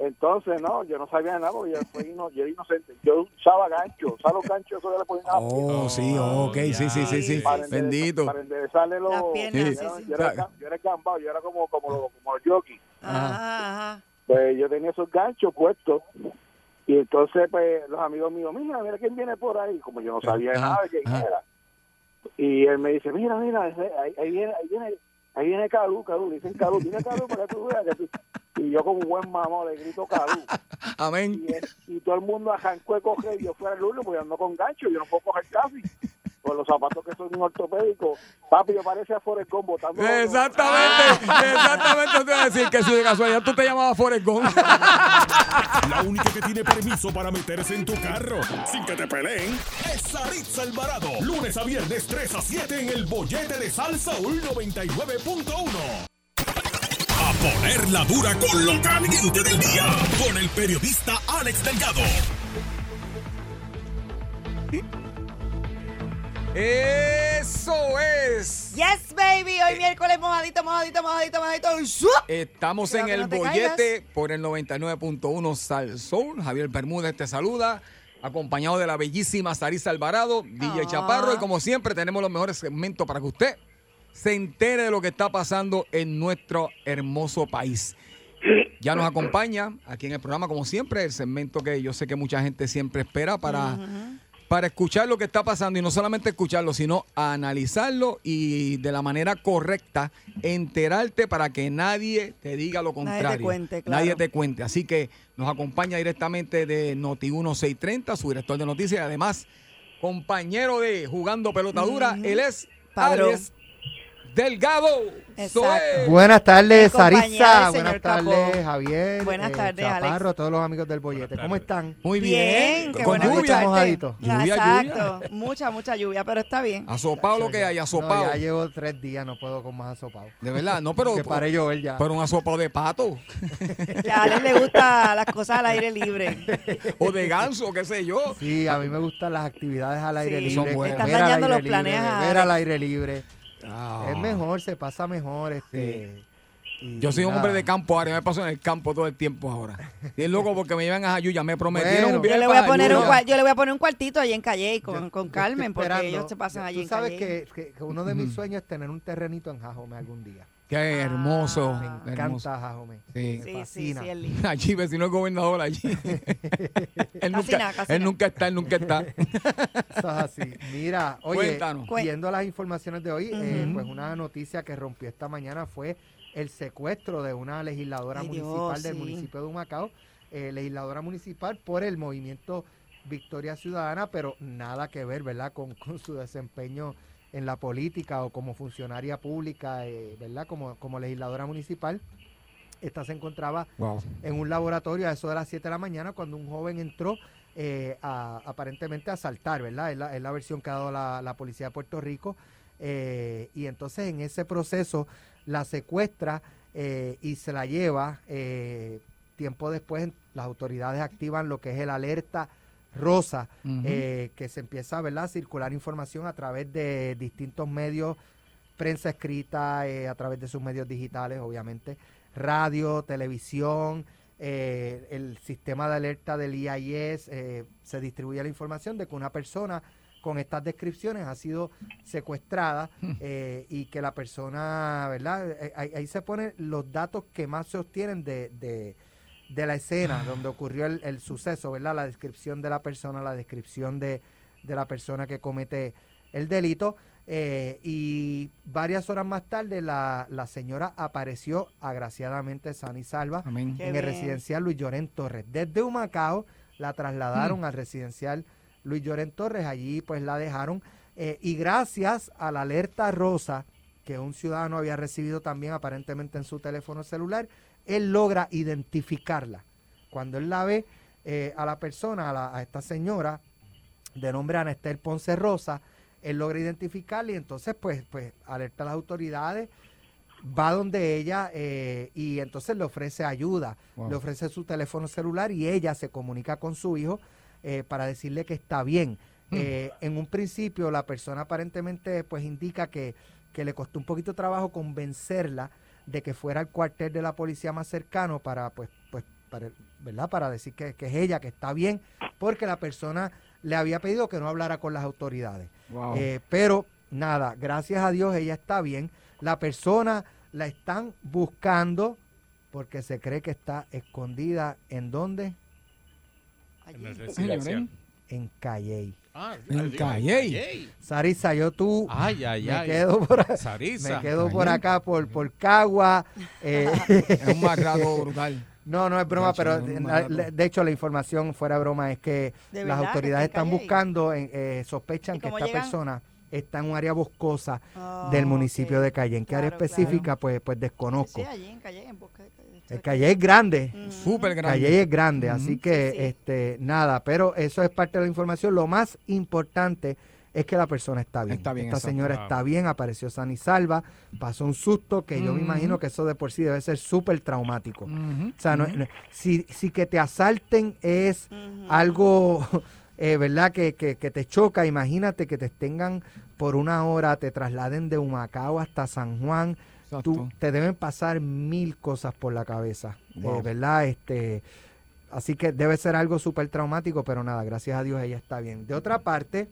Entonces, no, yo no sabía nada porque yo, fui ino- yo era inocente. Yo usaba gancho, ¿sabes los ganchos? Eso que le ponían a los pies? Oh, sí, ok, sí, sí, sí, sí. Para enderezar- Bendito. Para enderezarle los... Las piernas, Sí. sí, yo, sí. yo era, el gam- yo era el yo era como, como, como los jockeys. Ajá, ajá. Pues yo tenía esos ganchos puestos. Y entonces, pues, los amigos míos, mira, mira quién viene por ahí. Como yo no sabía Ajá, nada de quién era. Y él me dice, mira, mira, ahí, ahí viene, ahí viene, ahí viene Calú, Calú. Dicen Calú, viene Calú para que tú veas que tú... Y yo como un buen mamón le grito Calú. <laughs> Amén. Y, él- y todo el mundo arrancó de coger y yo fuera el único porque ando con gancho, yo no puedo coger casi. Con los zapatos que son ortopédicos. Papi, yo parece a Forrest Gump botando... Exactamente, <laughs> exactamente. Te voy a decir que si de casualidad tú te llamabas Forrest Gump. La única que tiene permiso para meterse en tu carro sin que te peleen es Saritza Alvarado. Lunes a viernes 3 a 7 en el bollete de Salsa 99.1. A ponerla dura con lo caliente del día. Con el periodista Alex Delgado. Eso es. Yes, baby. Hoy miércoles mojadito, mojadito, mojadito, mojadito. Estamos en el no te bollete por el 99.1 Sal Soul. Javier Bermúdez te saluda, acompañado de la bellísima Sarisa Alvarado, DJ Ah. Chaparro. Y como siempre, tenemos los mejores segmentos para que usted se entere de lo que está pasando en nuestro hermoso país. Ya nos acompaña aquí en el programa, como siempre, el segmento que yo sé que mucha gente siempre espera para, para escuchar lo que está pasando y no solamente escucharlo, sino analizarlo y de la manera correcta enterarte para que nadie te diga lo Nadie te contrario. cuente, claro. Nadie te cuente. Así que nos acompaña directamente de Noti 1630, su director de noticias y además compañero de Jugando Pelotadura. Él es. Alex Delgado. Exacto. Buenas tardes, Sarisa. Buenas Capó. tardes, Javier. Buenas eh, tardes, Chaparro, Alex. todos los amigos del bollete. ¿Cómo están? Muy Bien, bien. qué Con lluvia. mojadito. Lluvia, Exacto. Mucha, mucha lluvia, pero está bien. Asopado lo que hay, No, asopado. ya llevo tres días, no puedo con más asopado. De verdad, no, pero. <laughs> Que pare llover ya. Pero un asopado de pato. Que a Alex le gustan las cosas al aire libre. <laughs> o de ganso, qué sé yo. Sí, a mí me gustan las actividades al aire Sí. libre. Son buenas. al dañando los planes Alex. al aire libre. Es mejor, se pasa mejor. este Yo soy un hombre de campo ahora, yo me paso en el campo todo el tiempo ahora. Y es loco porque me llevan a Jayuya, me prometieron Bueno. un Yo le voy a poner un Jayuya. yo le voy a poner un cuartito allí en Calle con, Yo- con Carmen, porque ellos se pasan allí Tú en sabes Calle. que, que- que uno de mis sueños es tener un terrenito en Jajome algún día. Qué hermoso. Me Ah. hermoso. encanta Jajome. Sí. Me Sí, sí, sí, es lindo. <laughs> Allí, vecino el gobernador allí. <laughs> él, nunca, él nunca está, él nunca está. <laughs> Eso es así. Mira, oye, Cuéntanos. Viendo las informaciones de hoy, eh, pues una noticia que rompió esta mañana fue el secuestro de una legisladora Ay, Dios, municipal del sí. municipio de Humacao, eh, legisladora municipal por el movimiento Victoria Ciudadana, pero nada que ver, ¿verdad?, con, con su desempeño en la política o como funcionaria pública, eh, ¿verdad?, como, como legisladora municipal. Esta se encontraba Wow. en un laboratorio a eso de las 7 de la mañana cuando un joven entró eh, a, aparentemente a asaltar, ¿verdad? Es la, es la versión que ha dado la, la policía de Puerto Rico. eh, y entonces en ese proceso la secuestra eh, y se la lleva. tiempo después las autoridades activan lo que es el alerta rosa, eh, que se empieza ¿verdad? a circular información a través de distintos medios, prensa escrita, eh, a través de sus medios digitales, obviamente, radio, televisión, eh, el sistema de alerta del IIS, eh, se distribuye la información de que una persona con estas descripciones ha sido secuestrada <laughs> eh, y que la persona, ¿verdad? Ahí, ahí se ponen los datos que más se obtienen de, de, de la escena donde ocurrió el, el suceso, ¿verdad? La descripción de la persona, la descripción de, de la persona que comete el delito. eh, y varias horas más tarde la, la señora apareció agraciadamente sana y salva Amén. Qué en el bien. residencial Luis Llorén Torres. Desde Humacao la trasladaron al residencial Luis Llorén Torres, allí pues la dejaron eh, y gracias a la alerta rosa que un ciudadano había recibido también aparentemente en su teléfono celular, él logra identificarla. Cuando él la ve eh, a la persona, a, la- a esta señora de nombre Anestel Ponce Rosa, él logra identificarla y entonces pues, pues alerta a las autoridades, va donde ella eh, y entonces le ofrece ayuda, Wow. le ofrece su teléfono celular y ella se comunica con su hijo eh, para decirle que está bien. Eh, en un principio la persona aparentemente pues indica que, que le costó un poquito de trabajo convencerla de que fuera al cuartel de la policía más cercano para pues pues para, ¿verdad? para decir que, que es ella, que está bien, porque la persona le había pedido que no hablara con las autoridades. Wow. Eh, pero nada, gracias a Dios ella está bien. La persona la están buscando porque se cree que está escondida en dónde? En. En Calley. Ah, En digo, Calley. Sarisa, yo tú Ay, ay, me ay. quedo por, Sarisa. me quedo por acá por, por Cagua. eh, Es un macrado brutal. <laughs> No, no es broma, pero de, hecho la información fuera de broma es que ¿De las autoridades ¿Que está en están Calle? buscando, eh, sospechan ¿Y que esta llegan? persona está en un área boscosa Oh, del municipio ok. de Calle. ¿En qué área Claro, específica? Pues, pues desconozco. sí, allí en Calle, en Bosque de- El Calle es grande. Ujú. Súper grande. Calle es grande, así que Sí, sí. este nada, pero eso es parte de la información. Lo más importante es que la persona está bien. Está bien, Esta exacto. señora está bien, apareció sana y salva, pasó un susto que yo me imagino que eso de por sí debe ser súper traumático. O sea, no- si, si que te asalten es algo, <laughs> eh, ¿verdad? Que, que, que te choca, imagínate que te tengan por una hora, te trasladen de Humacao hasta San Juan. Exacto. Tú, te deben pasar mil cosas por la cabeza, eh. ¿verdad? Este, así que debe ser algo súper traumático, pero nada, gracias a Dios ella está bien. De otra parte,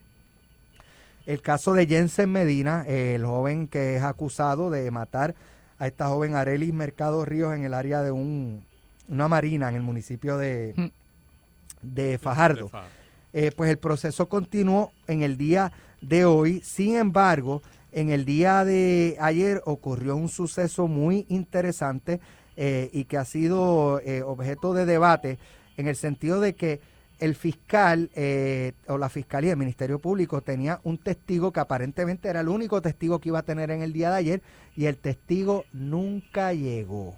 el caso de Jensen Medina, eh, el joven que es acusado de matar a esta joven Arelis Mercado Ríos en el área de un, una marina en el municipio de, Hmm. de Fajardo. De Fajardo. Eh, pues el proceso continuó en el día de hoy. Sin embargo, en el día de ayer ocurrió un suceso muy interesante eh, y que ha sido eh, objeto de debate en el sentido de que el fiscal eh, o la fiscalía, el Ministerio Público tenía un testigo que aparentemente era el único testigo que iba a tener en el día de ayer y el testigo nunca llegó.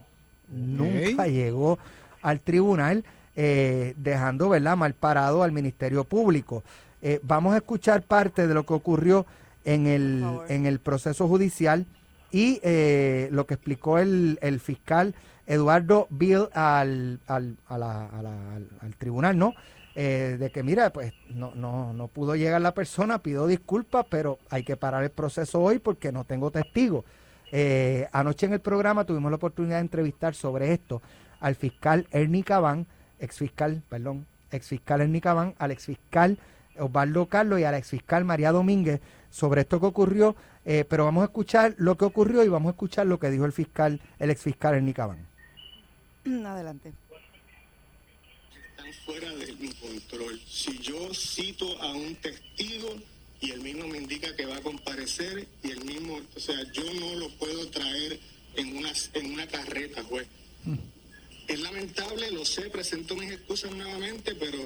Nunca llegó al tribunal, eh, dejando ¿verdad? mal parado al Ministerio Público. Eh, vamos a escuchar parte de lo que ocurrió en el, en el proceso judicial y eh, lo que explicó el, el fiscal Eduardo Bill al, al, a la- a la- al, al tribunal, ¿no? Eh, de que, mira, pues no, no, no pudo llegar la persona, pido disculpas, pero hay que parar el proceso hoy porque no tengo testigos. Eh, anoche en el programa tuvimos la oportunidad de entrevistar sobre esto al fiscal Ernie Cabán, exfiscal, perdón, exfiscal Ernie Cabán, al exfiscal Osvaldo Carlos y al exfiscal María Domínguez sobre esto que ocurrió, eh, pero vamos a escuchar lo que ocurrió y vamos a escuchar lo que dijo el fiscal, el exfiscal Ernie Cabán. Adelante. están fuera de mi control. Si yo cito a un testigo y el mismo me indica que va a comparecer y el mismo, o sea, yo no lo puedo traer en una, en una carreta, juez. Es lamentable, lo sé, presento mis excusas nuevamente, pero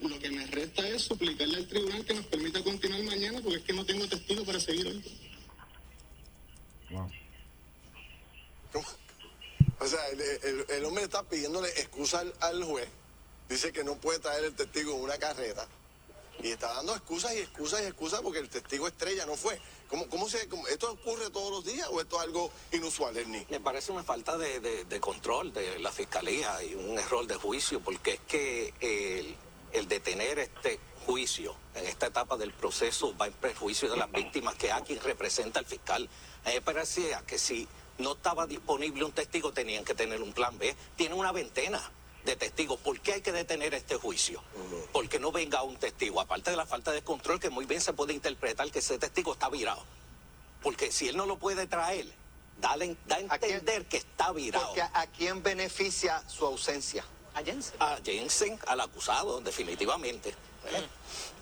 lo que me resta es suplicarle al tribunal que nos permita continuar mañana porque es que no tengo testigo para seguir hoy. O sea, el, el- el hombre está pidiéndole excusa al, al juez. Dice que no puede traer el testigo en una carreta. Y está dando excusas y excusas y excusas porque el testigo estrella no fue. ¿Cómo, cómo se, cómo- ¿Esto ocurre todos los días o esto es algo inusual, Ernie? Me parece una falta de, de- de control de la fiscalía y un error de juicio, porque es que el, el detener este juicio en esta etapa del proceso va en perjuicio de las víctimas que aquí representa el fiscal. A mí me parecía que si no estaba disponible un testigo tenían que tener un plan B. Tienen una veintena de testigos. ¿Por qué hay que detener este juicio? Porque no venga un testigo, aparte de la falta de control que muy bien se puede interpretar que ese testigo está virado. Porque si él no lo puede traer, dale- da a entender que está virado. Porque a quién beneficia su ausencia. A Jensen. A Jensen, al acusado, definitivamente.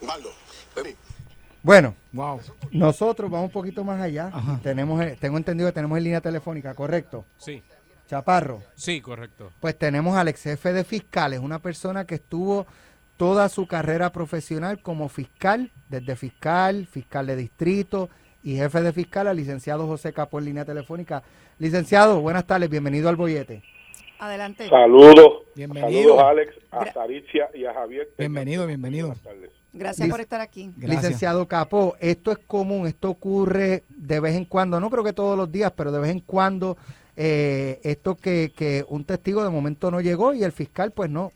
Valdo. Bueno, Wow. nosotros vamos un poquito más allá. Tenemos, eh, tengo entendido que tenemos en línea telefónica, ¿correcto? Sí, Chaparro. sí, correcto. Pues tenemos al ex jefe de fiscales, una persona que estuvo toda su carrera profesional como fiscal, desde fiscal, fiscal de distrito y jefe de fiscal, al licenciado José Capo en línea telefónica. Licenciado, buenas tardes, bienvenido al bollete. Adelante. Saludos. Bienvenido. Saludos, Alex, a Saricia y a Javier. Bienvenido, bienvenido. Buenas tardes. Gracias Lic- por estar aquí. Licenciado Capó, esto es común, esto ocurre de vez en cuando, no creo que todos los días, pero de vez en cuando, eh, esto que, que un testigo de momento no llegó y el fiscal pues no,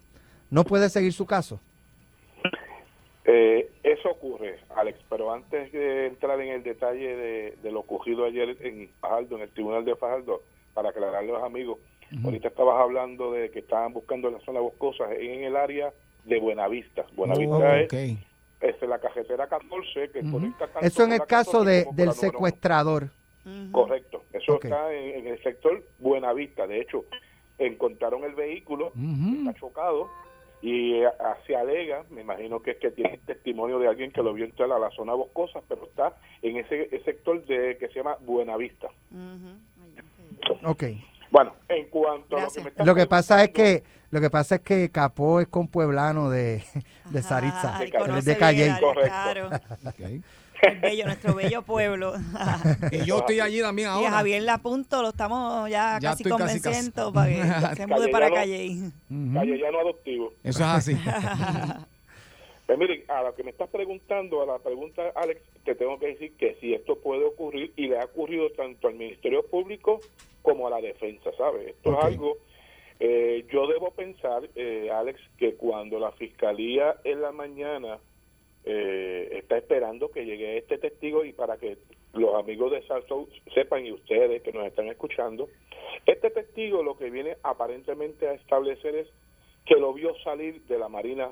no puede seguir su caso. Eh, eso ocurre, Alex, pero antes de entrar en el detalle de, de lo ocurrido ayer en Fajardo, en el tribunal de Fajardo, para aclararle a los amigos, ahorita estabas hablando de que estaban buscando en la zona boscosa, en el área de Buenavista. Buenavista Oh, es, la carretera 14 que conecta tanto Eso en el caso 14 de, como con del secuestrador. Correcto, eso está en, en el sector Buenavista. De hecho, encontraron el vehículo, está chocado y se alega, me imagino que es que tiene testimonio de alguien que lo vio entrar a la zona boscosa, pero está en ese, ese sector de que se llama Buenavista. Ok. Bueno, en cuanto a lo que me está Lo que pasa es que lo que pasa es que Capó es con pueblano de, <laughs> de Saritza, Ay, conoce de Calle. bien, Claro. El bello, nuestro bello pueblo. <laughs> Y yo estoy allí también Y a ahora. Javier Lapunto lo estamos ya, Ya casi convenciendo casi. para que <laughs> se mude para Calle. Callellano adoptivo. Eso es así. Pues miren, a lo que me estás preguntando, a la pregunta, Alex, te tengo que decir que si esto puede ocurrir y le ha ocurrido tanto al Ministerio Público como a la defensa, ¿sabes? Esto es algo, eh, yo debo pensar, eh, Alex, que cuando la Fiscalía en la mañana eh, está esperando que llegue este testigo y para que los amigos de Salso sepan y ustedes que nos están escuchando, este testigo lo que viene aparentemente a establecer es que lo vio salir de la Marina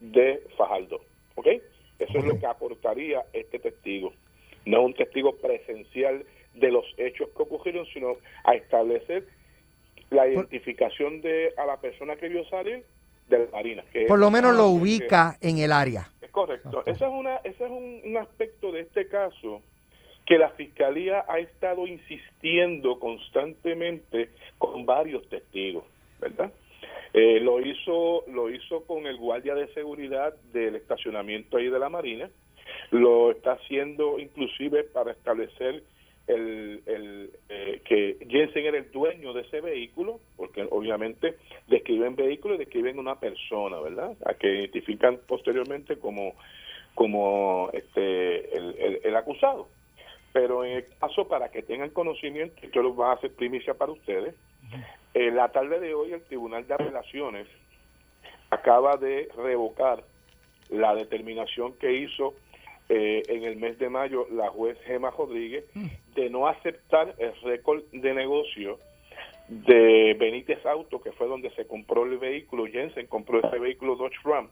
de Fajardo, ¿ok? Eso es lo que aportaría este testigo. No un testigo presencial de los hechos que ocurrieron, sino a establecer la identificación de a la persona que vio salir de la Marina. que Por lo menos lo que- ubica en el área. es correcto. Ese es, una, ese es un, un aspecto de este caso que la Fiscalía ha estado insistiendo constantemente con varios testigos, ¿verdad? Eh, lo hizo lo hizo con el guardia de seguridad del estacionamiento ahí de la Marina, lo está haciendo inclusive para establecer el, el, eh, que Jensen era el dueño de ese vehículo, porque obviamente describen vehículo y describen una persona, ¿verdad? A que identifican posteriormente como, como este el, el- el acusado. Pero en el caso, para que tengan conocimiento, esto lo va a hacer primicia para ustedes, en la tarde de hoy el Tribunal de Apelaciones acaba de revocar la determinación que hizo eh, en el mes de mayo la juez Gema Rodríguez de no aceptar el récord de negocio de Benítez Auto, que fue donde se compró el vehículo, Jensen compró ese vehículo Dodge Ram.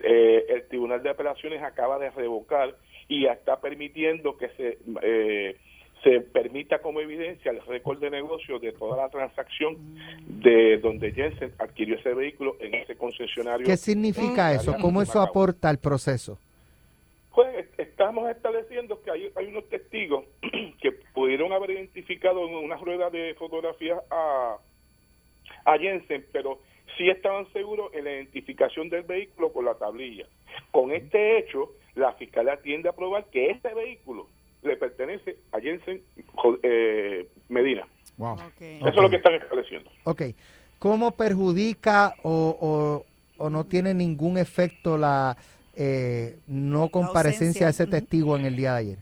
Eh, el Tribunal de Apelaciones acaba de revocar y está permitiendo que se eh, se permita como evidencia el récord de negocio de toda la transacción de donde Jensen adquirió ese vehículo en ese concesionario. ¿Qué significa eso? ¿Cómo eso aporta al proceso? Pues est- estamos estableciendo que hay, hay unos testigos <clears throat> que pudieron haber identificado en una rueda de fotografías a, a Jensen, pero sí estaban seguros en la identificación del vehículo por la tablilla. Con este hecho, la fiscalía tiende a probar que este vehículo le pertenece a Jensen eh, Medina. Eso es lo que están estableciendo. Ok. ¿Cómo perjudica o, o- o no tiene ningún efecto la eh, no comparecencia de ese testigo en el día de ayer?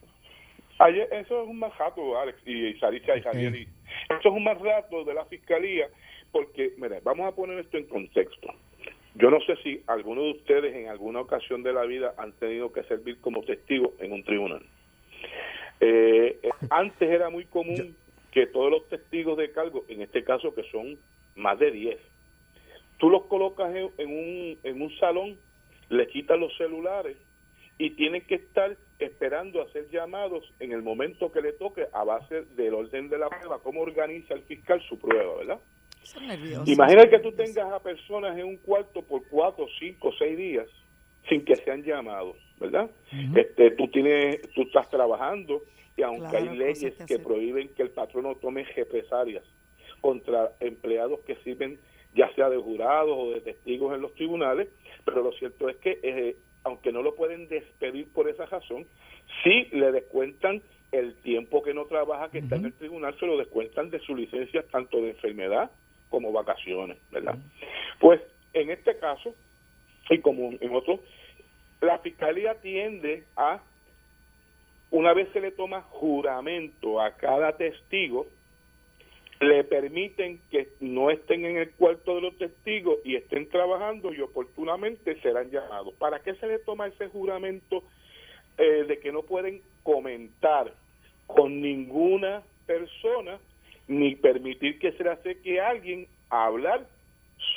Ayer, eso es un más rato, Alex y Sarisa y Javier. y- Eso es un más rato de la fiscalía, porque, mira, vamos a poner esto en contexto. Yo no sé si alguno de ustedes en alguna ocasión de la vida han tenido que servir como testigo en un tribunal. Eh, eh, antes era muy común que todos los testigos de cargo, en este caso que son más de 10, tú los colocas en, en un, en un salón, le quitas los celulares y tienen que estar esperando a ser llamados en el momento que le toque a base del orden de la prueba, cómo organiza el fiscal su prueba, ¿verdad? Imagina que tú tengas a personas en un cuarto por cuatro, cinco, seis días sin que sean llamados, ¿verdad? este, tú tienes, tú estás trabajando y aunque Claro, hay leyes que que, prohíben que el patrono tome represalias contra empleados que sirven ya sea de jurados o de testigos en los tribunales, pero lo cierto es que eh, aunque no lo pueden despedir por esa razón, sí le descuentan el tiempo que no trabaja, que está en el tribunal, se lo descuentan de su licencia tanto de enfermedad como vacaciones, ¿verdad? Pues en este caso, y como en otros, la fiscalía tiende a, una vez se le toma juramento a cada testigo, le permiten que no estén en el cuarto de los testigos y estén trabajando y oportunamente serán llamados. ¿Para qué se le toma ese juramento eh, de que no pueden comentar con ninguna persona ni permitir que se le acerque a alguien a hablar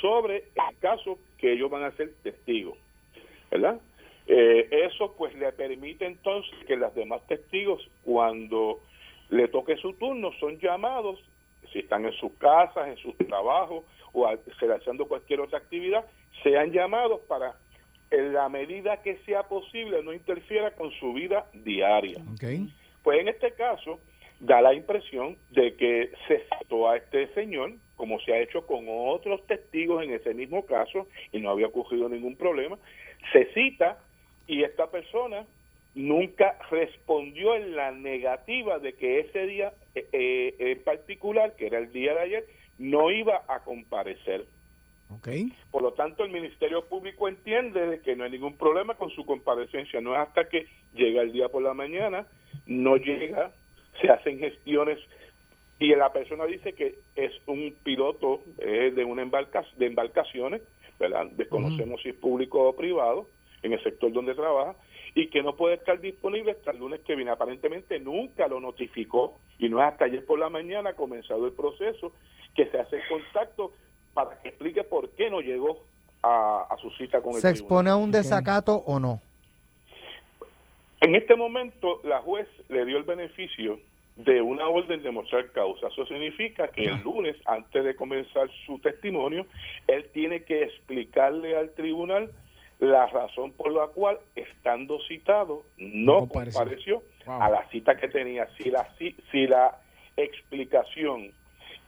sobre el caso que ellos van a ser testigos? ¿Verdad? Eh, eso pues le permite entonces que los demás testigos cuando le toque su turno son llamados si están en sus casas, en sus trabajos o realizando cualquier otra actividad, sean llamados para, en la medida que sea posible, no interfiera con su vida diaria. Pues en este caso, da la impresión de que se citó a este señor, como se ha hecho con otros testigos en ese mismo caso, y no había ocurrido ningún problema, se cita y esta persona nunca respondió en la negativa de que ese día eh, eh, en particular, que era el día de ayer, no iba a comparecer. Okay. Por lo tanto, el Ministerio Público entiende de que no hay ningún problema con su comparecencia. No es hasta que llega el día por la mañana, no llega, se hacen gestiones y la persona dice que es un piloto eh, de una embarca, de embarcaciones, ¿verdad? Desconocemos si es público o privado en el sector donde trabaja y que no puede estar disponible hasta el lunes que viene. Aparentemente nunca lo notificó y no es hasta ayer por la mañana comenzado el proceso que se hace contacto para que explique por qué no llegó a, su cita con el ¿Se expone a un desacato o no? En este momento la juez le dio el beneficio de una orden de mostrar causa. Eso significa que el lunes, antes de comenzar su testimonio, él tiene que explicarle al tribunal la razón por la cual, estando citado, no, compareció, a la cita que tenía. Si la, si la explicación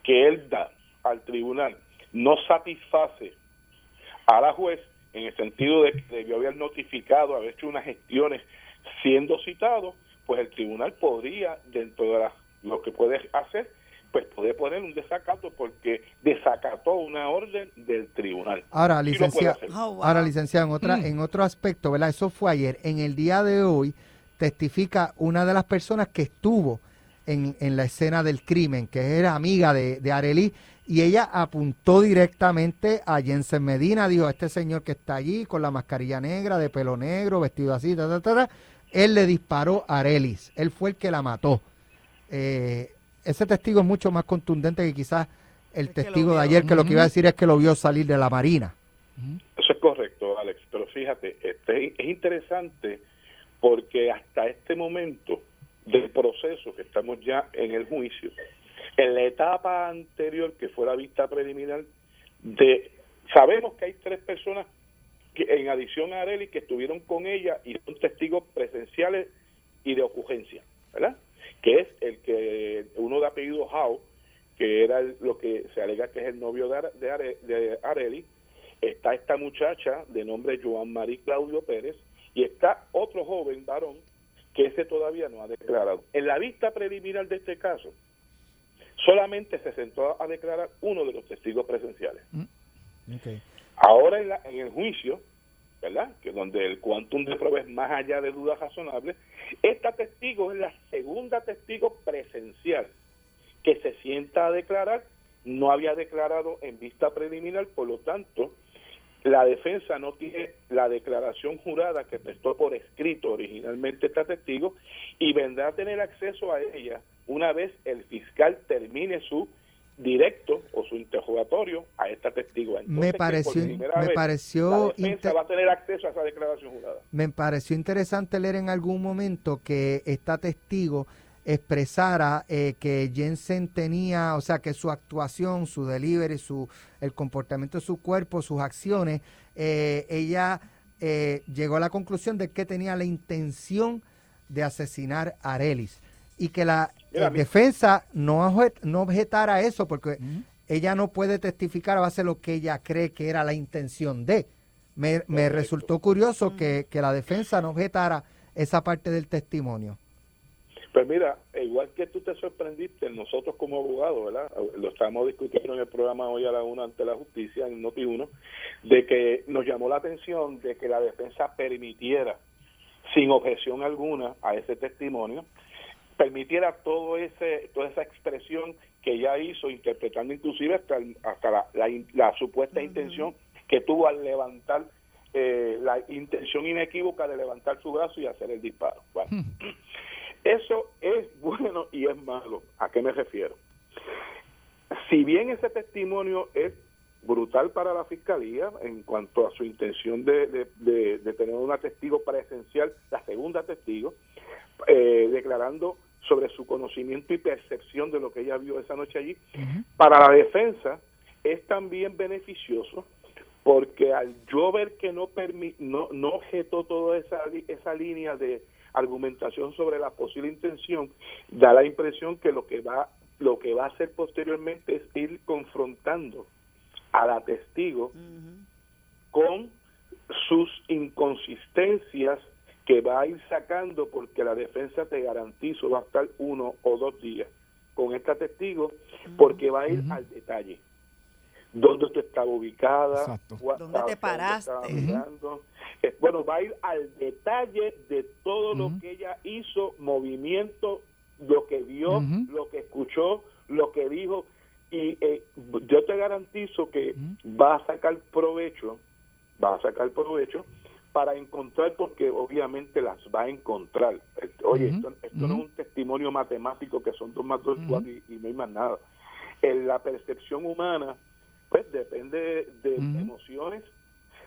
que él da al tribunal no satisface a la juez, en el sentido de que debió haber notificado, haber hecho unas gestiones siendo citado, pues el tribunal podría, dentro de lo que puede hacer, pues puede poner un desacato porque desacató una orden del tribunal. Ahora, licenciado, oh, ahora licenciado, en otra, mm. en otro aspecto, ¿verdad? Eso fue ayer. En el día de hoy testifica una de las personas que estuvo en, en la escena del crimen, que era amiga de, de Arely, y ella apuntó directamente a Jensen Medina, dijo, este señor que está allí con la mascarilla negra, de pelo negro, vestido así, ta, ta, ta, él le disparó a Arelis, él fue el que la mató. Eh, ese testigo es mucho más contundente que quizás el testigo de ayer, que lo que iba a decir es que lo vio salir de la Marina. Eso es correcto, Alex, pero fíjate, este, es interesante porque hasta este momento del proceso que estamos ya en el juicio, en la etapa anterior que fue la vista preliminar, de sabemos que hay tres personas que en adición a Areli que estuvieron con ella y son testigos presenciales y de ocurrencia, ¿verdad? Que es el que uno de apellido Howe, que era lo que se alega que es el novio de, de, Areli, está esta muchacha de nombre Joan Marie Claudio Pérez y está otro joven varón que ese todavía no ha declarado. En la vista preliminar de este caso, solamente se sentó a declarar uno de los testigos presenciales. Mm. Ahora en, la, en el juicio, ¿verdad? Que donde el quantum de pruebas es más allá de dudas razonables, esta testigo es la segunda testigo presencial que se sienta a declarar, no había declarado en vista preliminar, por lo tanto, la defensa no tiene la declaración jurada que prestó por escrito originalmente esta testigo y vendrá a tener acceso a ella una vez el fiscal termine su directo o su interrogatorio a esta testigo. me pareció, me pareció va a tener acceso a esa declaración jurada. Me pareció interesante leer en algún momento que esta testigo expresara eh, que Jensen tenía, o sea, que su actuación, su delivery, su el comportamiento de su cuerpo, sus acciones, eh, ella eh, llegó a la conclusión de que tenía la intención de asesinar a Arelis y que la defensa no, no objetara eso porque ella no puede testificar a base de lo que ella cree que era la intención de. Me, me resultó curioso que, la defensa no objetara esa parte del testimonio. Pues mira, igual que tú te sorprendiste, nosotros como abogados, ¿verdad? Lo estamos discutiendo en el programa hoy a la una ante la justicia, en Noti 1, de que nos llamó la atención de que la defensa permitiera, sin objeción alguna, a ese testimonio, permitiera todo ese, toda esa expresión que ella hizo, interpretando inclusive hasta, hasta la, la in- la supuesta intención que tuvo al levantar, eh, la intención inequívoca de levantar su brazo y hacer el disparo. Bueno, <clears throat> eso es bueno y es malo. ¿A qué me refiero? Si bien ese testimonio es brutal para la fiscalía en cuanto a su intención de, de- de- de tener una testigo presencial, la segunda testigo, eh, declarando sobre su conocimiento y percepción de lo que ella vio esa noche allí, para la defensa es también beneficioso porque al yo ver que no permi- no, no objetó toda esa, esa línea de argumentación sobre la posible intención, da la impresión que lo que va lo que va a hacer posteriormente es ir confrontando a la testigo con sus inconsistencias que va a ir sacando porque la defensa te garantizo va a estar uno o dos días con esta testigo porque va a ir al detalle. Dónde tú estabas ubicada ¿Dónde te paraste? Eh, bueno va a ir al detalle de todo lo que ella hizo movimiento lo que vio lo que escuchó lo que dijo. Y eh, yo te garantizo que va a sacar provecho va a sacar provecho para encontrar porque obviamente las va a encontrar. Oye esto, esto no es un testimonio matemático que son dos más dos cuatro y, y no hay más nada. En la percepción humana pues depende de emociones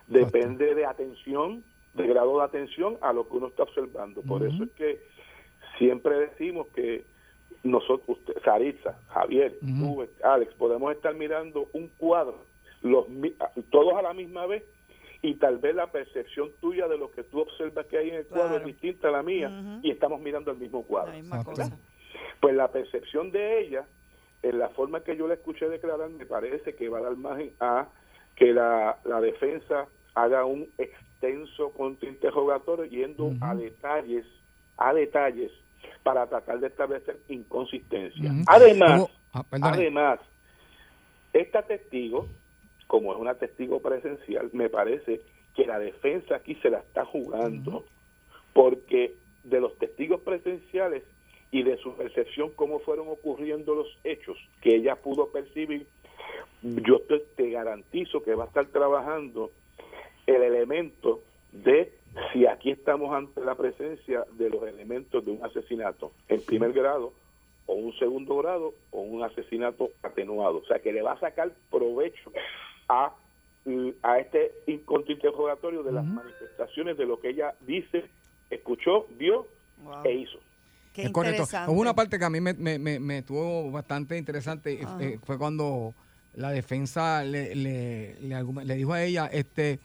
depende de atención de grado de atención a lo que uno está observando. Por eso es que siempre decimos que nosotros, usted, Saritza, Javier, tú, Alex, podemos estar mirando un cuadro, los todos a la misma vez, y tal vez la percepción tuya de lo que tú observas que hay en el cuadro Claro. es distinta a la mía, y estamos mirando el mismo cuadro. misma cosa. Pues la percepción de ella, en la forma que yo la escuché declarar, me parece que va a dar margen a que la, la defensa haga un extenso contrainterrogatorio yendo a detalles, a detalles, para tratar de establecer inconsistencia. Ujú. Además, Hubo- ah, además, esta testigo, como es una testigo presencial, me parece que la defensa aquí se la está jugando, porque de los testigos presenciales y de su percepción cómo fueron ocurriendo los hechos que ella pudo percibir, yo te, te garantizo que va a estar trabajando el elemento de si aquí estamos ante la presencia de los elementos de un asesinato en primer grado o un segundo grado o un asesinato atenuado. O sea, que le va a sacar provecho a, a este contrainterrogatorio de las manifestaciones de lo que ella dice, escuchó, vio e hizo. es correcto. Hubo una parte que a mí me, me, me, me estuvo bastante interesante. Eh, fue cuando la defensa le, le, le, dijo a ella este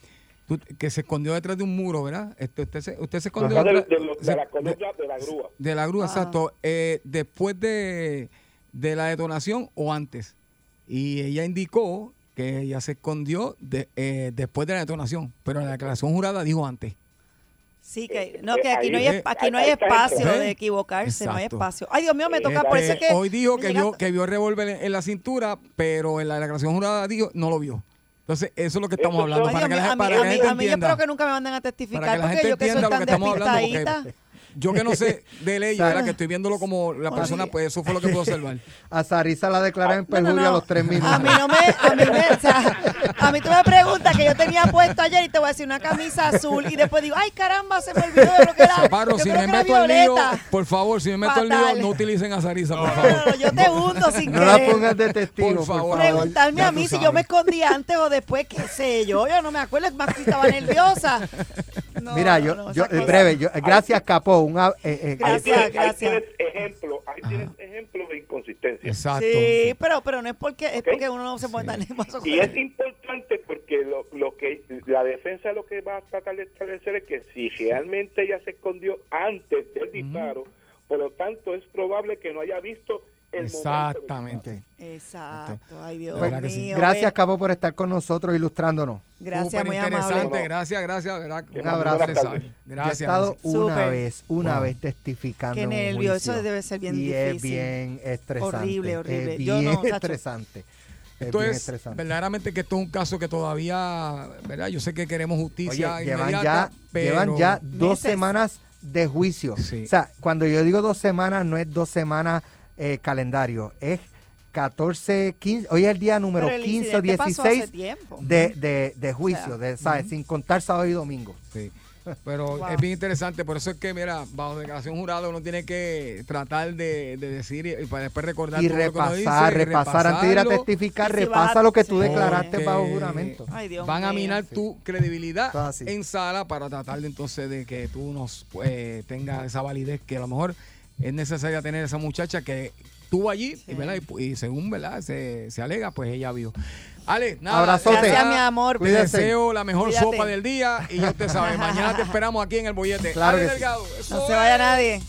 que se escondió detrás de un muro, ¿verdad? Este, usted, se, usted se escondió Ajá, de, detrás- de lo- de se- la columna de la grúa. de la grúa, Ajá. exacto. Eh, después de, de la detonación o antes. Y ella indicó que ella se escondió de, eh, después de la detonación, pero en la declaración jurada dijo antes. Sí, que, no, que aquí no hay, aquí no hay espacio de equivocarse, no hay espacio. Ay, Dios mío, me toca, por eso Este, es que... hoy dijo que vio, que vio el revólver en, en la cintura, pero en la declaración jurada dijo no lo vio. Entonces, eso es lo que estamos hablando. Ay, Para que la, a mí- para que a la mí- gente a mí yo espero que nunca me manden a testificar porque yo que soy tan despistadita. Yo que no sé de ley, ¿verdad? que estoy viéndolo como la persona, pues eso fue lo que puedo observar. <laughs> A Sarisa la declaran en no, perjurio a no. los tres minutos. A mí no me, a mí me, o sea, a mí tú me preguntas que yo tenía puesto ayer y te voy a decir una camisa azul y después digo, ay caramba, se me olvidó de lo que era. Chaparro, yo si me meto al lío, por favor, si me meto al lío, no utilicen a Sarisa, por favor. No, no, yo te hundo sin No la querer. pongas de testigo, por favor. Preguntarme a mí si yo me escondí antes o después, qué sé yo, yo no me acuerdo, es más que estaba nerviosa. No, Mira, yo, no, yo breve, yo, gracias Capó, un eh, eh, Ahí Gracias, tienes, ahí gracias. tienes ejemplo, ahí tienes ejemplo de inconsistencia. Exacto. Sí, pero, pero no es porque, es porque uno no se puede tan nervioso. Y es importante porque lo, lo que la defensa lo que va a tratar de establecer es que si realmente ella se escondió antes del disparo, por lo tanto es probable que no haya visto el momento. Exactamente. Exacto. Ay, Dios Pues, mío. gracias. Cabo, por estar con nosotros ilustrándonos. Gracias, Súper muy interesante, amable. gracias, gracias. Un abrazo. Interesante. Yo he Gracias. estado gracias. una vez, una Wow. vez testificando. Qué en un nervio, eso debe ser bien y es difícil. bien estresante. Horrible, horrible. Es Yo bien no, estresante. Es Esto bien es estresante. verdaderamente que esto es un caso que todavía, ¿verdad? Yo sé que queremos justicia Oye, llevan inmediata, ya, pero llevan ya dos Meses. semanas de juicio. Sí. O sea, cuando yo digo dos semanas, no es dos semanas eh, calendario, es 14, 15, hoy es el día número el 15 o incidente pasó hace 16 tiempo. de, de, de juicio, O sea, de, ¿sabes? sin contar sábado y domingo. Sí. Pero <laughs> Wow. es bien interesante, por eso es que, mira, bajo declaración jurada uno tiene que tratar de, de decir y, y para después recordar Y todo lo que uno repasar, dice, repasar antes de ir a testificar, si repasa a- lo que tú sí. declaraste porque bajo juramento. Ay, Dios van a minar tu credibilidad en sala para tratar de entonces de que tú nos pues, tengas esa validez que a lo mejor es necesaria tener esa muchacha que estuvo allí y, ¿verdad? Y, y según verdad se, se alega pues ella vio Ale, nada, Abrazote. Gracias, mi amor. Te deseo la mejor Cuídate. sopa del día y ya usted sabe, <laughs> mañana te esperamos aquí en el bollete. Claro Ale sí. No se vaya nadie.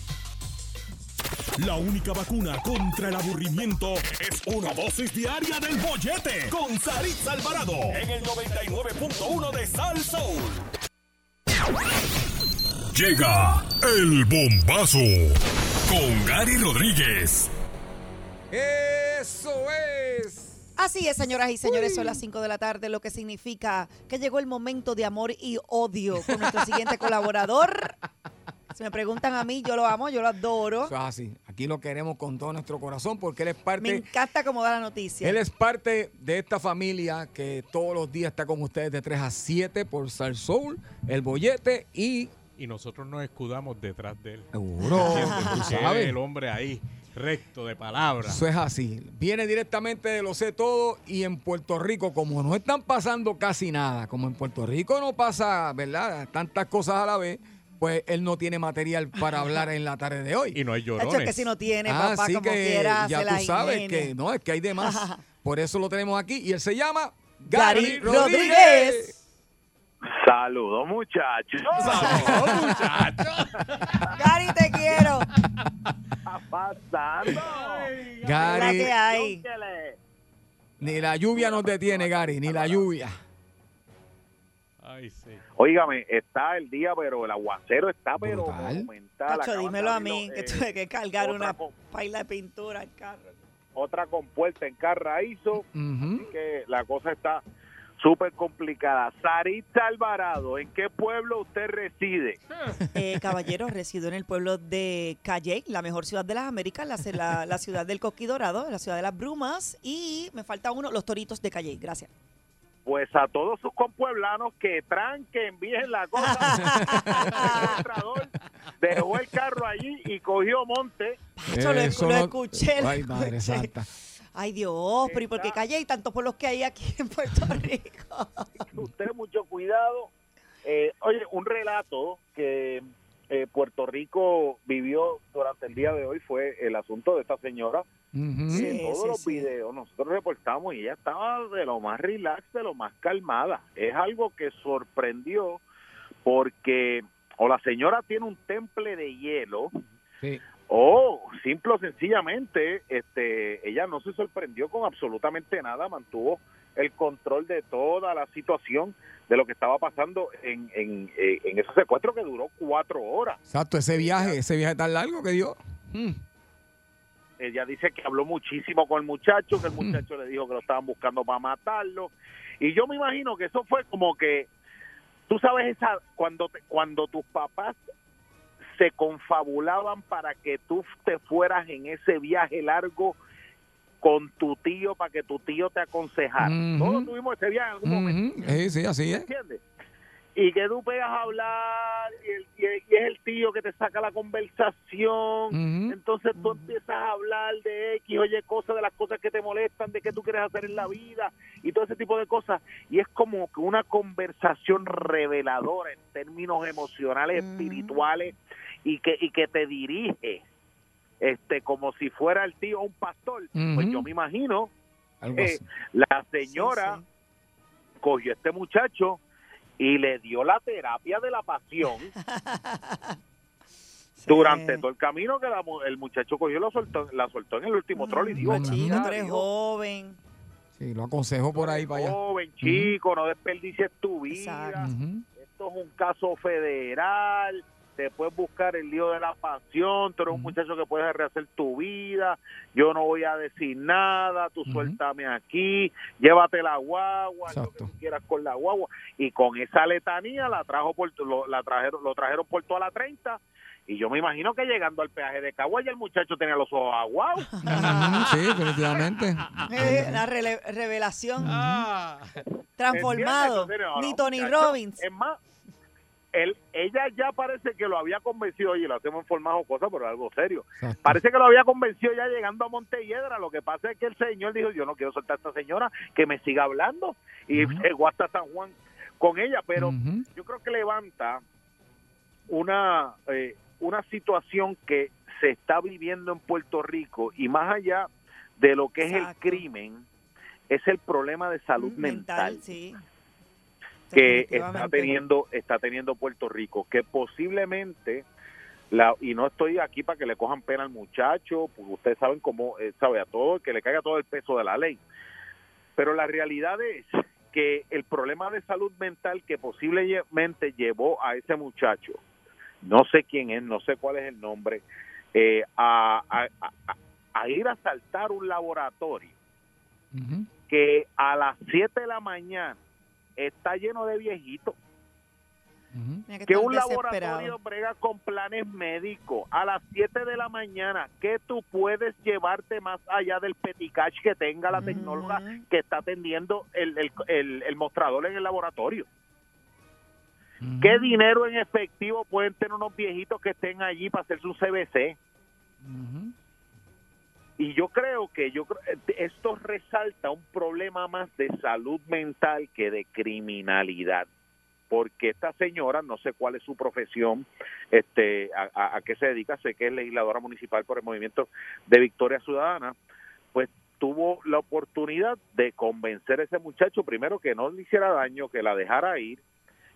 La única vacuna contra el aburrimiento es una dosis diaria del bollete con Saritza Alvarado en el 99.1 de Sal Soul. Llega el bombazo con Gary Rodríguez. Eso es. Así es, señoras y señores, son las 5 de la tarde, lo que significa que llegó el momento de amor y odio con nuestro <laughs> siguiente colaborador. Si me preguntan a mí, yo lo amo, yo lo adoro. Eso es así. Aquí lo queremos con todo nuestro corazón porque él es Me parte encanta cómo da la noticia. Él es parte de esta familia que todos los días está con ustedes de 3 a 7 por Sal Soul, El Bollete y... Y nosotros nos escudamos detrás de él. Seguro, sabes. El hombre ahí, recto de palabra. Eso es así. Viene directamente de Lo Sé Todo y en Puerto Rico, como no están pasando casi nada, como en Puerto Rico no pasa, ¿verdad? Tantas cosas a la vez, pues él no tiene material para <laughs> hablar en la tarde de hoy. Y no hay llorones. es que si no tiene, Ah, papá, Así como que quiera, ya se la tú sabes que no, es que hay de más. <laughs> Por eso lo tenemos aquí y él se llama Gary Gary Rodríguez. Rodríguez. Saludos, muchachos. <laughs> Saludos, muchachos. Gary, te quiero. está pasando? La Gary, que hay. Ni la lluvia nos detiene, Gary, ni la lluvia. Ay, sí. Óigame, está el día, pero el aguacero está pero Brutal. monumental. De dímelo a mí, que eh, tuve que cargar una paila de pintura al carro. otra compuerta en Carraízo, Ujú. así que la cosa está súper complicada. Saritza Alvarado, ¿en qué pueblo usted reside? <laughs> Eh, caballero, resido en el pueblo de Calle, la mejor ciudad de las Américas, la, la- la ciudad del Coqui Dorado, la ciudad de las brumas, y me falta uno, los toritos de Calle. Gracias. Pues a todos sus compueblanos que tranquen bien la cosa. <laughs> el dejó el carro allí y cogió monte. Yo lo, no- escuché. lo Ay, madre escuché. santa. Ay, Dios, pero ¿y por qué Calle y tantos pueblos que hay aquí en Puerto <laughs> Rico? Usted mucho cuidado. Eh, oye, un relato que eh, Puerto Rico vivió durante el día de hoy fue el asunto de esta señora. Sí, en todos sí, los sí. videos nosotros reportamos y ella estaba de lo más relax, de lo más calmada. Es algo que sorprendió porque o la señora tiene un temple de hielo Sí. O simple o sencillamente este ella no se sorprendió con absolutamente nada, mantuvo el control de toda la situación de lo que estaba pasando en, en, eh, en ese secuestro que duró cuatro horas. Exacto, ese viaje, ese viaje tan largo que dio. Mm. Ella dice que habló muchísimo con el muchacho, que el muchacho le dijo que lo estaban buscando para matarlo. Y yo me imagino que eso fue como que, tú sabes, esa cuando, te- cuando tus papás se confabulaban para que tú te fueras en ese viaje largo con tu tío para que tu tío te aconsejara. Todos tuvimos ese viaje en algún momento. Sí, sí, así es. ¿entiendes? Y que tú pegas a hablar y, el- y es- y es el tío que te saca la conversación. Entonces tú empiezas a hablar de X, oye, cosas, de las cosas que te molestan, de qué tú quieres hacer en la vida y todo ese tipo de cosas. Y es como que una conversación reveladora en términos emocionales, Ujú. espirituales y que, y que te dirige este como si fuera el tío un pastor. Pues yo me imagino eh, así. la señora Sí, cogió a este muchacho y le dio la terapia de la pasión <laughs> durante todo el camino que la mu- el muchacho cogió lo soltó, la soltó en el último troll y dijo, Chico, "Mira, tú eres dijo, joven. Sí, lo aconsejo por ahí para allá. joven, chico, no desperdicies tu vida. Esto es un caso federal. Te puedes buscar el lío de la pasión. Tú eres un muchacho que puedes rehacer tu vida. Yo no voy a decir nada. Tú suéltame aquí. Llévate la guagua. haz Lo que tú quieras con la guagua. Y con esa letanía la trajo por, lo, la trajeron, lo trajeron por toda la 30. Y yo me imagino que llegando al peaje de Cagua ya el muchacho tenía los ojos aguados. <laughs> Sí, definitivamente. <laughs> Eh, la revelación. Transformado. Entonces, no, Ni Tony Robbins. Es más, él, ella ya parece que lo había convencido, oye, lo hacemos en forma jocosa, pero algo serio. Parece que lo había convencido ya llegando a Montelledra. Lo que pasa es que el señor dijo, yo no quiero soltar a esta señora, que me siga hablando. Y llegó hasta San Juan con ella, pero yo creo que levanta una, eh, una situación que se está viviendo en Puerto Rico y más allá de lo que es el crimen, es el problema de salud mental, sí. Que está teniendo está teniendo Puerto Rico, que posiblemente la, y no estoy aquí para que le cojan pena al muchacho, porque ustedes saben cómo eh, sabe a todo, que le caiga todo el peso de la ley. Pero la realidad es que el problema de salud mental que posiblemente llevó a ese muchacho, no sé quién es, no sé cuál es el nombre, eh, a, a- a- a ir a saltar un laboratorio que a las 7 de la mañana está lleno de viejitos. Mira Que un laboratorio brega con planes médicos a las 7 de la mañana, que tú puedes llevarte más allá del peticash que tenga la tecnóloga que está atendiendo el, el, el- el mostrador en el laboratorio? ¿Qué dinero en efectivo pueden tener unos viejitos que estén allí para hacerse un CBC? Y yo creo que yo esto resalta un problema más de salud mental que de criminalidad, porque esta señora, no sé cuál es su profesión, este, a, a- a qué se dedica, sé que es legisladora municipal por el movimiento de Victoria Ciudadana, pues tuvo la oportunidad de convencer a ese muchacho primero que no le hiciera daño, que la dejara ir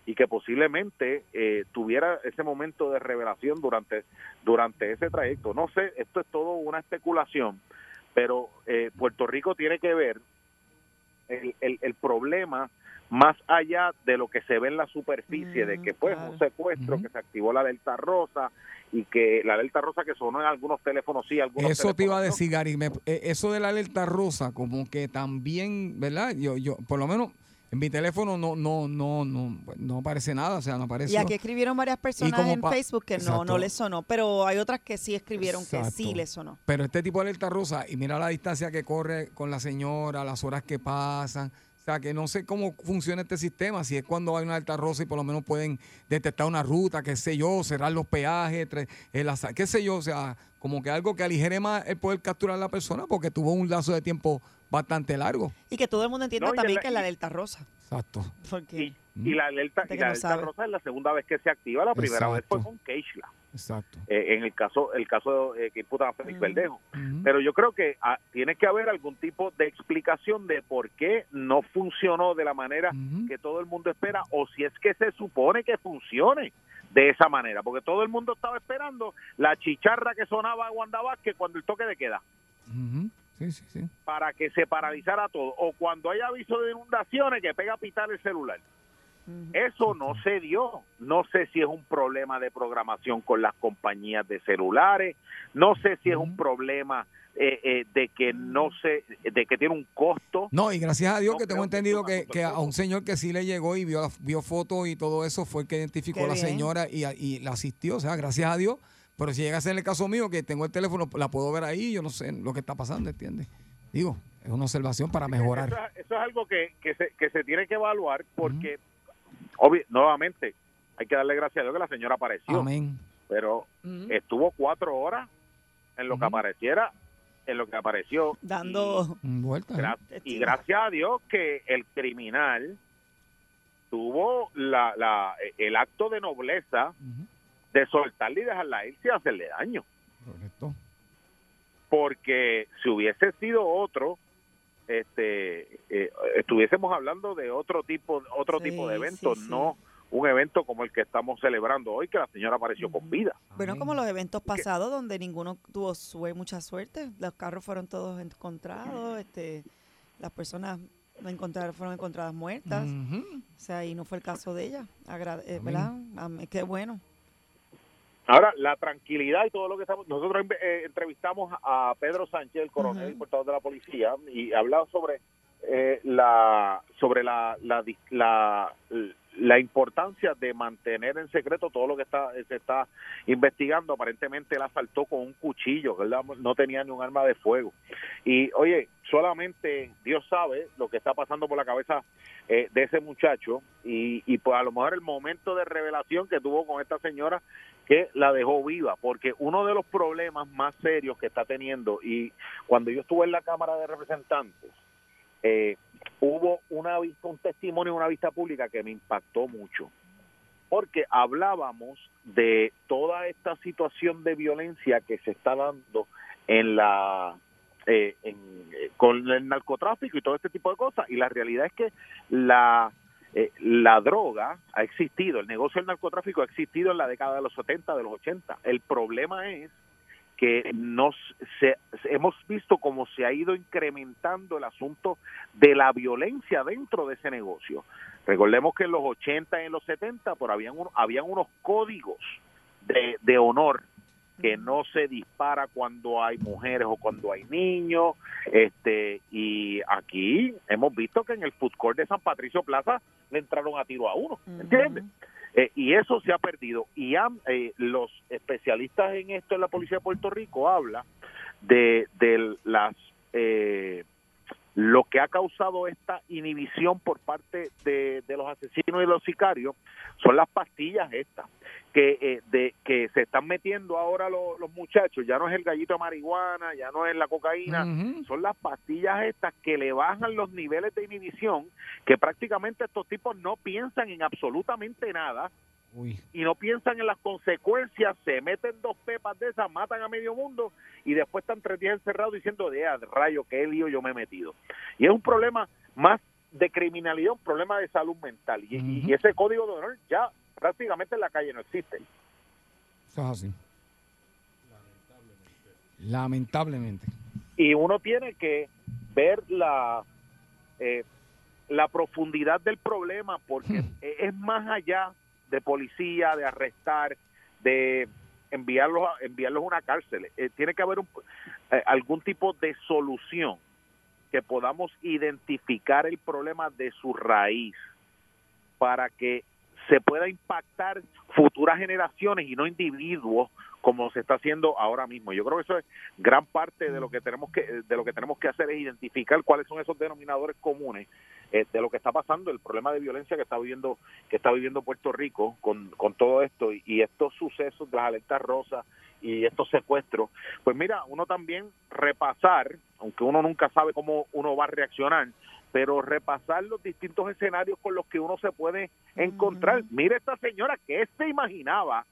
y que posiblemente eh, tuviera ese momento de revelación durante durante ese trayecto. No sé, esto es todo una especulación, pero eh, Puerto Rico tiene que ver el, el, el problema más allá de lo que se ve en la superficie, de que pues un secuestro, que se activó la alerta rosa y que la alerta rosa que sonó en algunos teléfonos sí, algunos Eso te iba a decir, Gary. me- eh, eso de la alerta rosa, como que también, ¿verdad? Yo, yo, por lo menos en mi teléfono no, no, no, no, no aparece nada, o sea, no aparece. Y aquí escribieron varias personas en Facebook que no, Exacto. no les sonó, pero hay otras que sí escribieron que sí les sonó. Pero este tipo de alerta rosa, y mira la distancia que corre con la señora, las horas que pasan. O sea, que no sé cómo funciona este sistema, si es cuando hay una alerta rosa y por lo menos pueden detectar una ruta, qué sé yo, cerrar los peajes, el asa- qué sé yo, o sea, como que algo que aligere más el poder capturar a la persona porque tuvo un lazo de tiempo bastante largo. Y que todo el mundo entienda No, también que es la alerta rosa. Exacto. Porque Y la alerta, Gente y la alerta rosa es la segunda vez que se activa, la primera vez fue Exacto. con Keishla. Exacto. eh, en el caso el caso eh, que imputan a Félix Verdejo. Pero yo creo que ah, tiene que haber algún tipo de explicación de por qué no funcionó de la manera que todo el mundo espera o si es que se supone que funcione de esa manera, porque todo el mundo estaba esperando la chicharra que sonaba a Wanda Vázquez cuando el toque de queda Ujú. Sí, sí, sí. para que se paralizara todo o cuando hay aviso de inundaciones que pega a pitar el celular. Eso no se dio. No sé si es un problema de programación con las compañías de celulares. No sé si es un problema eh, eh, de que no sé, de que tiene un costo. No, y gracias a Dios No que tengo que entendido que, que a un señor que sí le llegó y vio, vio fotos y todo eso fue el que identificó Qué a la bien. señora y, y la asistió. O sea, gracias a Dios. Pero si llega a ser el caso mío, que tengo el teléfono, la puedo ver ahí, yo no sé lo que está pasando, ¿entiendes? Digo, es una observación para mejorar. Eso, es- eso es algo que, que, se, que se tiene que evaluar porque, obvio, nuevamente, hay que darle gracias a Dios que la señora apareció. Amén. Pero estuvo cuatro horas en lo que apareciera, en lo que apareció. dando Vuelta. Gra- y gracias a Dios que el criminal tuvo la, la, el acto de nobleza de soltarle y dejarla irse y hacerle daño. Correcto. Porque si hubiese sido otro, este, eh, estuviésemos hablando de otro tipo, otro Sí, tipo de evento, sí. no un evento como el que estamos celebrando hoy, que la señora apareció con vida. Bueno, como los eventos pasados donde ninguno tuvo sue- mucha suerte, los carros fueron todos encontrados, este, las personas no encontraron, fueron encontradas muertas, o sea, y no fue el caso de ella, Agra- eh, ¿verdad? Qué bueno. Ahora, la tranquilidad y todo lo que estamos... Nosotros eh, entrevistamos a Pedro Sánchez, el coronel, el portador de la policía, y hablaba sobre eh, la sobre la la la importancia de mantener en secreto todo lo que está se está investigando. Aparentemente él asaltó con un cuchillo, ¿verdad? No tenía ni un arma de fuego. Y oye, solamente Dios sabe lo que está pasando por la cabeza eh, de ese muchacho y, y pues a lo mejor el momento de revelación que tuvo con esta señora que la dejó viva, porque uno de los problemas más serios que está teniendo y cuando yo estuve en la Cámara de Representantes, eh, hubo una un testimonio, una vista pública que me impactó mucho, porque hablábamos de toda esta situación de violencia que se está dando en la eh, en- eh, con el narcotráfico y todo este tipo de cosas, y la realidad es que la eh, la droga ha existido, el negocio del narcotráfico ha existido en la década de los 70, de los 80. El problema es que nos se- hemos visto cómo se ha ido incrementando el asunto de la violencia dentro de ese negocio. Recordemos que en los 80 y en los 70 por habían, un- habían unos códigos de, de honor que no se dispara cuando hay mujeres o cuando hay niños este y aquí hemos visto que en el food court de San Patricio Plaza le entraron a tiro a uno ¿entiendes? Eh, y eso se ha perdido. Y eh, los especialistas en esto en la Policía de Puerto Rico habla de, de las eh, lo que ha causado esta inhibición por parte de, de los asesinos y los sicarios son las pastillas estas que eh, de que se están metiendo ahora los, los muchachos ya no es el gallito de marihuana ya no es la cocaína son las pastillas estas que le bajan los niveles de inhibición que prácticamente estos tipos no piensan en absolutamente nada y no piensan en las consecuencias, se meten dos pepas de esas, matan a medio mundo y después están tres días encerrados diciendo, de "Ah, rayo, qué lío yo me he metido. Y es un problema más de criminalidad, un problema de salud mental. Y ese código de honor ya prácticamente en la calle no existe. Eso es así. Lamentablemente. y uno tiene que ver la eh, la profundidad del problema porque e- es más allá de policía de arrestar de enviarlos a, enviarlos a una cárcel Eh, tiene que haber un, eh, algún tipo de solución que podamos identificar el problema de su raíz para que se pueda impactar futuras generaciones y no individuos como se está haciendo ahora mismo. Yo creo que eso es gran parte de lo que tenemos que de lo que tenemos que hacer es identificar cuáles son esos denominadores comunes eh, de lo que está pasando, el problema de violencia que está viviendo que está viviendo Puerto Rico con, con todo esto y, y estos sucesos de las alertas rosas y estos secuestros. Pues mira, uno también repasar, aunque uno nunca sabe cómo uno va a reaccionar, pero repasar los distintos escenarios con los que uno se puede encontrar. Mira esta señora que se imaginaba,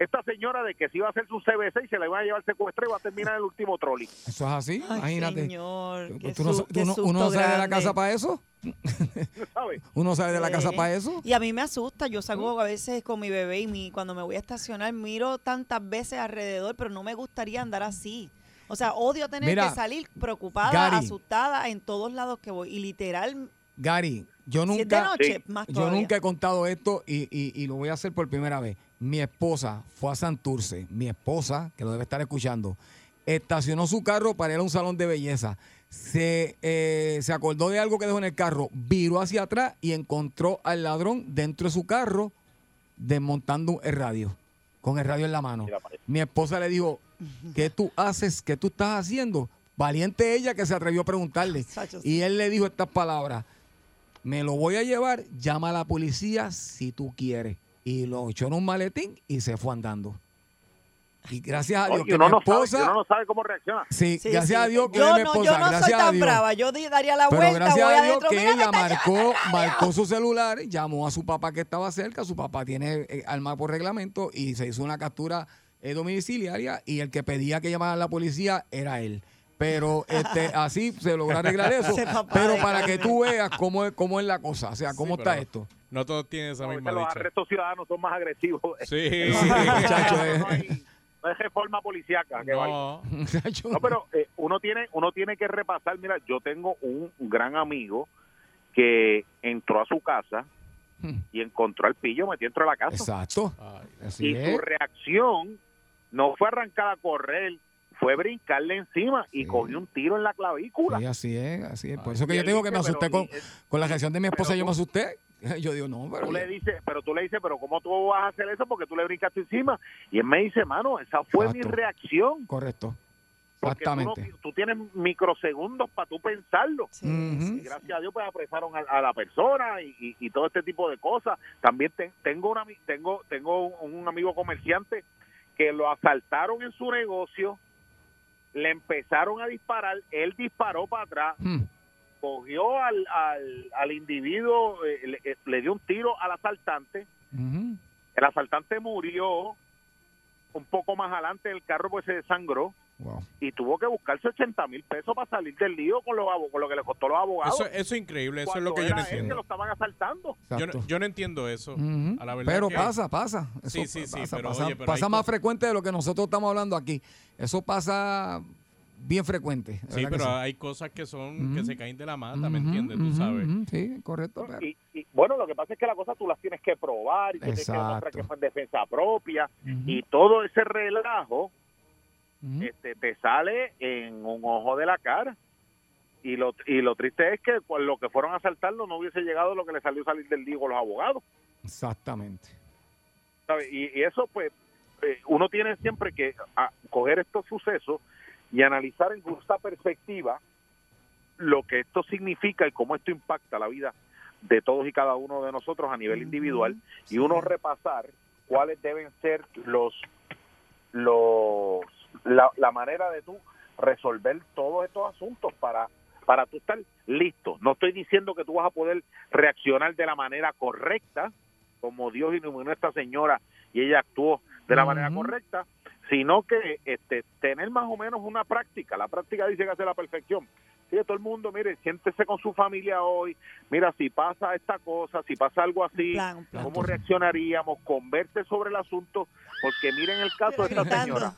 esta señora de que se iba a hacer su CBC y se la iban a llevar secuestro y va a terminar en el último trolley. Eso es así, imagínate. Señor, ¿Tú- qué tú no, qué uno no sale de la casa para eso? <laughs> ¿Uno sale de la casa para eso? Y a mí me asusta, yo salgo a veces con mi bebé y mi, cuando me voy a estacionar miro tantas veces alrededor, pero no me gustaría andar así. O sea, odio tener Mira, que salir preocupada, Gary. asustada en todos lados que voy. Y literal, Gary, yo Si es de nunca, noche, Sí. más yo nunca he contado esto y, y- y lo voy a hacer por primera vez. Mi esposa fue a Santurce, mi esposa, que lo debe estar escuchando, estacionó su carro para ir a un salón de belleza. Se, eh, se acordó de algo que dejó en el carro, viró hacia atrás y encontró al ladrón dentro de su carro desmontando el radio, con el radio en la mano. Mi esposa le dijo, ¿qué tú haces? ¿Qué tú estás haciendo? Valiente ella que se atrevió a preguntarle. <laughs> Y él le dijo estas palabras, me lo voy a llevar, llama a la policía si tú quieres. Y lo echó en un maletín y se fue andando. Y gracias a Dios Oye, que uno mi no sabe, esposa... uno no sabe cómo reacciona. Sí, Sí, gracias sí. a Dios que yo mi no, esposa, yo no soy gracias tan Dios. brava. Yo daría la Pero vuelta, gracias voy a Dios adentro. que ella marcó, <laughs> marcó su celular, llamó a su papá que estaba cerca, su papá tiene eh, arma por reglamento y se hizo una captura eh, domiciliaria y el que pedía que llamara a la policía era él. Pero este <laughs> así se logró arreglar eso. Pero para que tú veas cómo es, cómo es la cosa, o sea, cómo Sí, está esto. No todos tienen esa A misma los dicha. arrestos ciudadanos son más agresivos. <laughs> <laughs> Sí. Sí, muchacho, eh. no, hay, no hay reforma policíaca. que. No. No, pero eh, uno tiene uno tiene que repasar. Mira, yo tengo un gran amigo que entró a su casa y encontró al pillo metido dentro de la casa. Exacto. Así y es. su reacción no fue arrancar a correr, fue brincarle encima y cogió un tiro en la clavícula. Sí, así es, así es. Por eso que yo tengo que me asusté pero con, la reacción de mi esposa, yo me asusté. <laughs> Yo digo, no, pero... Tú le dices, pero tú le dices, pero ¿cómo tú vas a hacer eso? Porque tú le brincaste encima. Y él me dice, mano, esa fue mi reacción. Correcto. Porque tú, no- Exactamente. tú tienes microsegundos para tú pensarlo. Y gracias a Dios pues apresaron a, a la persona y, y- y todo este tipo de cosas. También te- tengo, una, tengo, tengo un, un amigo comerciante que lo asaltaron en su negocio, le empezaron a disparar, él disparó para atrás, Hmm. cogió al, al, al individuo, eh, le, eh, le dio un tiro al asaltante, el asaltante murió un poco más adelante, el carro pues se desangró Wow. y tuvo que buscarse 80 mil pesos para salir del lío con, los, abo- con lo que le costó a los abogados. Eso, eso es increíble, eso es lo que yo no él que entiendo. lo estaban asaltando. Yo no, yo no entiendo eso. A la verdad Pero que- pasa, pasa. Eso Sí, sí, sí, pasa, pero pasa, oye, pero pasa hay más frecuente de lo que nosotros estamos hablando aquí. Eso pasa bien frecuente. Sí, pero hay cosas que son que se caen de la mata, ¿me entiendes? Tú sabes. Sí, correcto. pero- Y, y, bueno, lo que pasa es que la cosa tú las tienes que probar y tienes que demostrar que fue en defensa propia y todo ese relajo Este, te sale en un ojo de la cara. Y lo, y lo triste es que con lo que fueron a asaltarlo no hubiese llegado lo que le salió salir del lío con los abogados. Exactamente. ¿sabe? Y, y eso, pues, eh, uno tiene siempre que a, coger estos sucesos y analizar en justa perspectiva lo que esto significa y cómo esto impacta la vida de todos y cada uno de nosotros a nivel individual y uno repasar cuáles deben ser los los la, la manera de tú resolver todos estos asuntos para para tú estar listo. No estoy diciendo que tú vas a poder reaccionar de la manera correcta, como Dios iluminó a esta señora y ella actuó de la manera correcta, sino que este tener más o menos una práctica. La práctica dice que hace la perfección. Sí, todo el mundo, mire, siéntese con su familia hoy. Mira, si pasa esta cosa, si pasa algo así, plan, un plan. ¿cómo reaccionaríamos? Converse sobre el asunto, porque miren el caso de esta señora.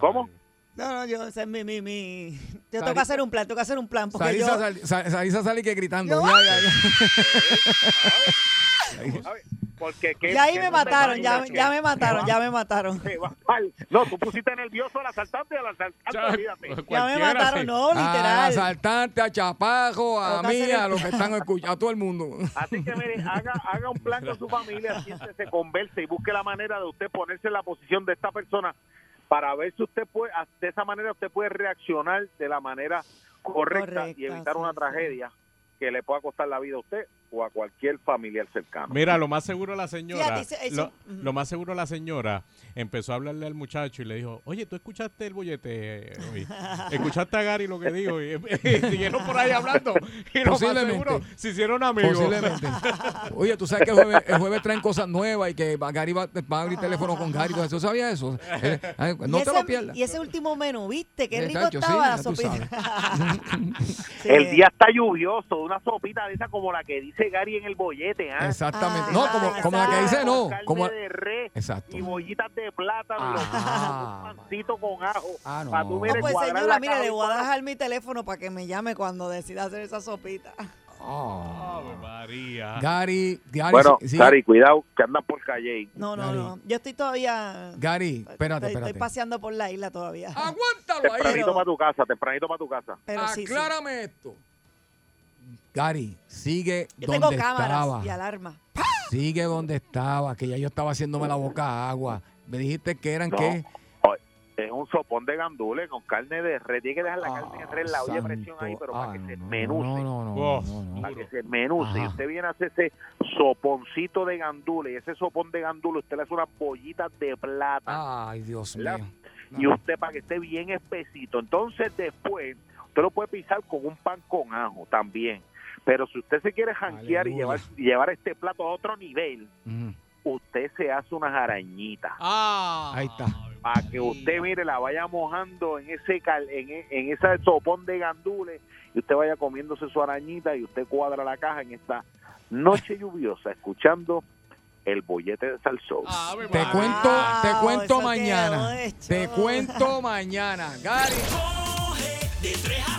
¿Cómo? No, no, yo, ese es mi, mi, mi. Yo tengo que hacer un plan, tengo que hacer un plan. Porque Sarisa, yo, sal- sa- Sarisa sale que gritando. Yo- Ya, ya, ya. ¿Sabe? Porque que, ya ahí me mataron, ya, ya me mataron, ya me mataron. No, tú pusiste nervioso al asaltante al asaltante, Ya, olvídate. Ya me mataron, no, Al literal. asaltante, a Chapajo, a mí, a los que están escuchando, a todo el mundo. Así que mire, haga, haga un plan con su familia, siéntese, converse y busque la manera de usted ponerse en la posición de esta persona para ver si usted puede, de esa manera usted puede reaccionar de la manera correcta, y evitar sí, una sí. tragedia que le pueda costar la vida a usted o a cualquier familiar cercano. Mira, lo más seguro la señora, lo, más seguro la señora empezó a hablarle al muchacho y le dijo, oye, ¿tú escuchaste el bollete hoy? <laughs> ¿Escuchaste a Gary lo que dijo? Y, y siguieron por ahí hablando. Y lo más seguro se hicieron amigos. Posiblemente. Oye, tú sabes que el jueves, el jueves traen cosas nuevas y que Gary va, va a abrir teléfono con Gary. ¿Tú sabías eso? Eh, no te ese, lo pierdas. Y ese último menú, ¿viste? Qué rico chacho, sí, estaba la sopita. <laughs> Sí. El día está lluvioso, una sopita de esa como la que dice Gary en el bollete, ¿ah? Exactamente. Ah, no, como, como la que dice no. Como, de res exacto. y bollitas de plátano, Ah. un pancito con ajo. Ah, no. para tú, No, No, pues señora, mire, le voy a dejar mi teléfono para que me llame cuando decida hacer esa sopita. Ah. Ave María. Gary, Gary, Bueno, sí- sí. Gary, cuidado, que andan por calle. No, no, Gary. no. Yo estoy todavía. Gary, espérate, estoy, espérate. estoy paseando por la isla todavía. Aguántalo ahí. Tempranito para tu casa, tempranito para tu casa. Pero sí, sí. Aclárame esto. Gary, sigue Yo donde tengo cámaras estaba. y alarma. Sigue donde estaba, que ya yo estaba haciéndome la boca agua. Me dijiste que eran No. qué? Es un sopón de gandules con carne de res. Tiene que dejar la carne de res en la olla presión ahí, pero Ah, para que no, se no, menuce. No, no, no, Oh. no, no. Para que se menuce. Y usted viene a hacer ese soponcito de gandules. Y ese sopón de gandules, usted le hace unas bollitas de plata. Ay, Dios ¿verdad? mío. y usted para que esté bien espesito. Entonces después usted lo puede pisar con un pan con ajo también. Pero si usted se quiere janquear y llevar, y llevar este plato a otro nivel, Ujú. usted se hace unas arañitas. Ah, Ahí está. Para que usted, mire, la vaya mojando en ese cal- en, en ese sopón de gandules y usted vaya comiéndose su arañita y usted cuadra la caja en esta noche lluviosa escuchando el bollete de Salsón. Te cuento, te cuento mañana. Te cuento mañana. Gary. De 3 a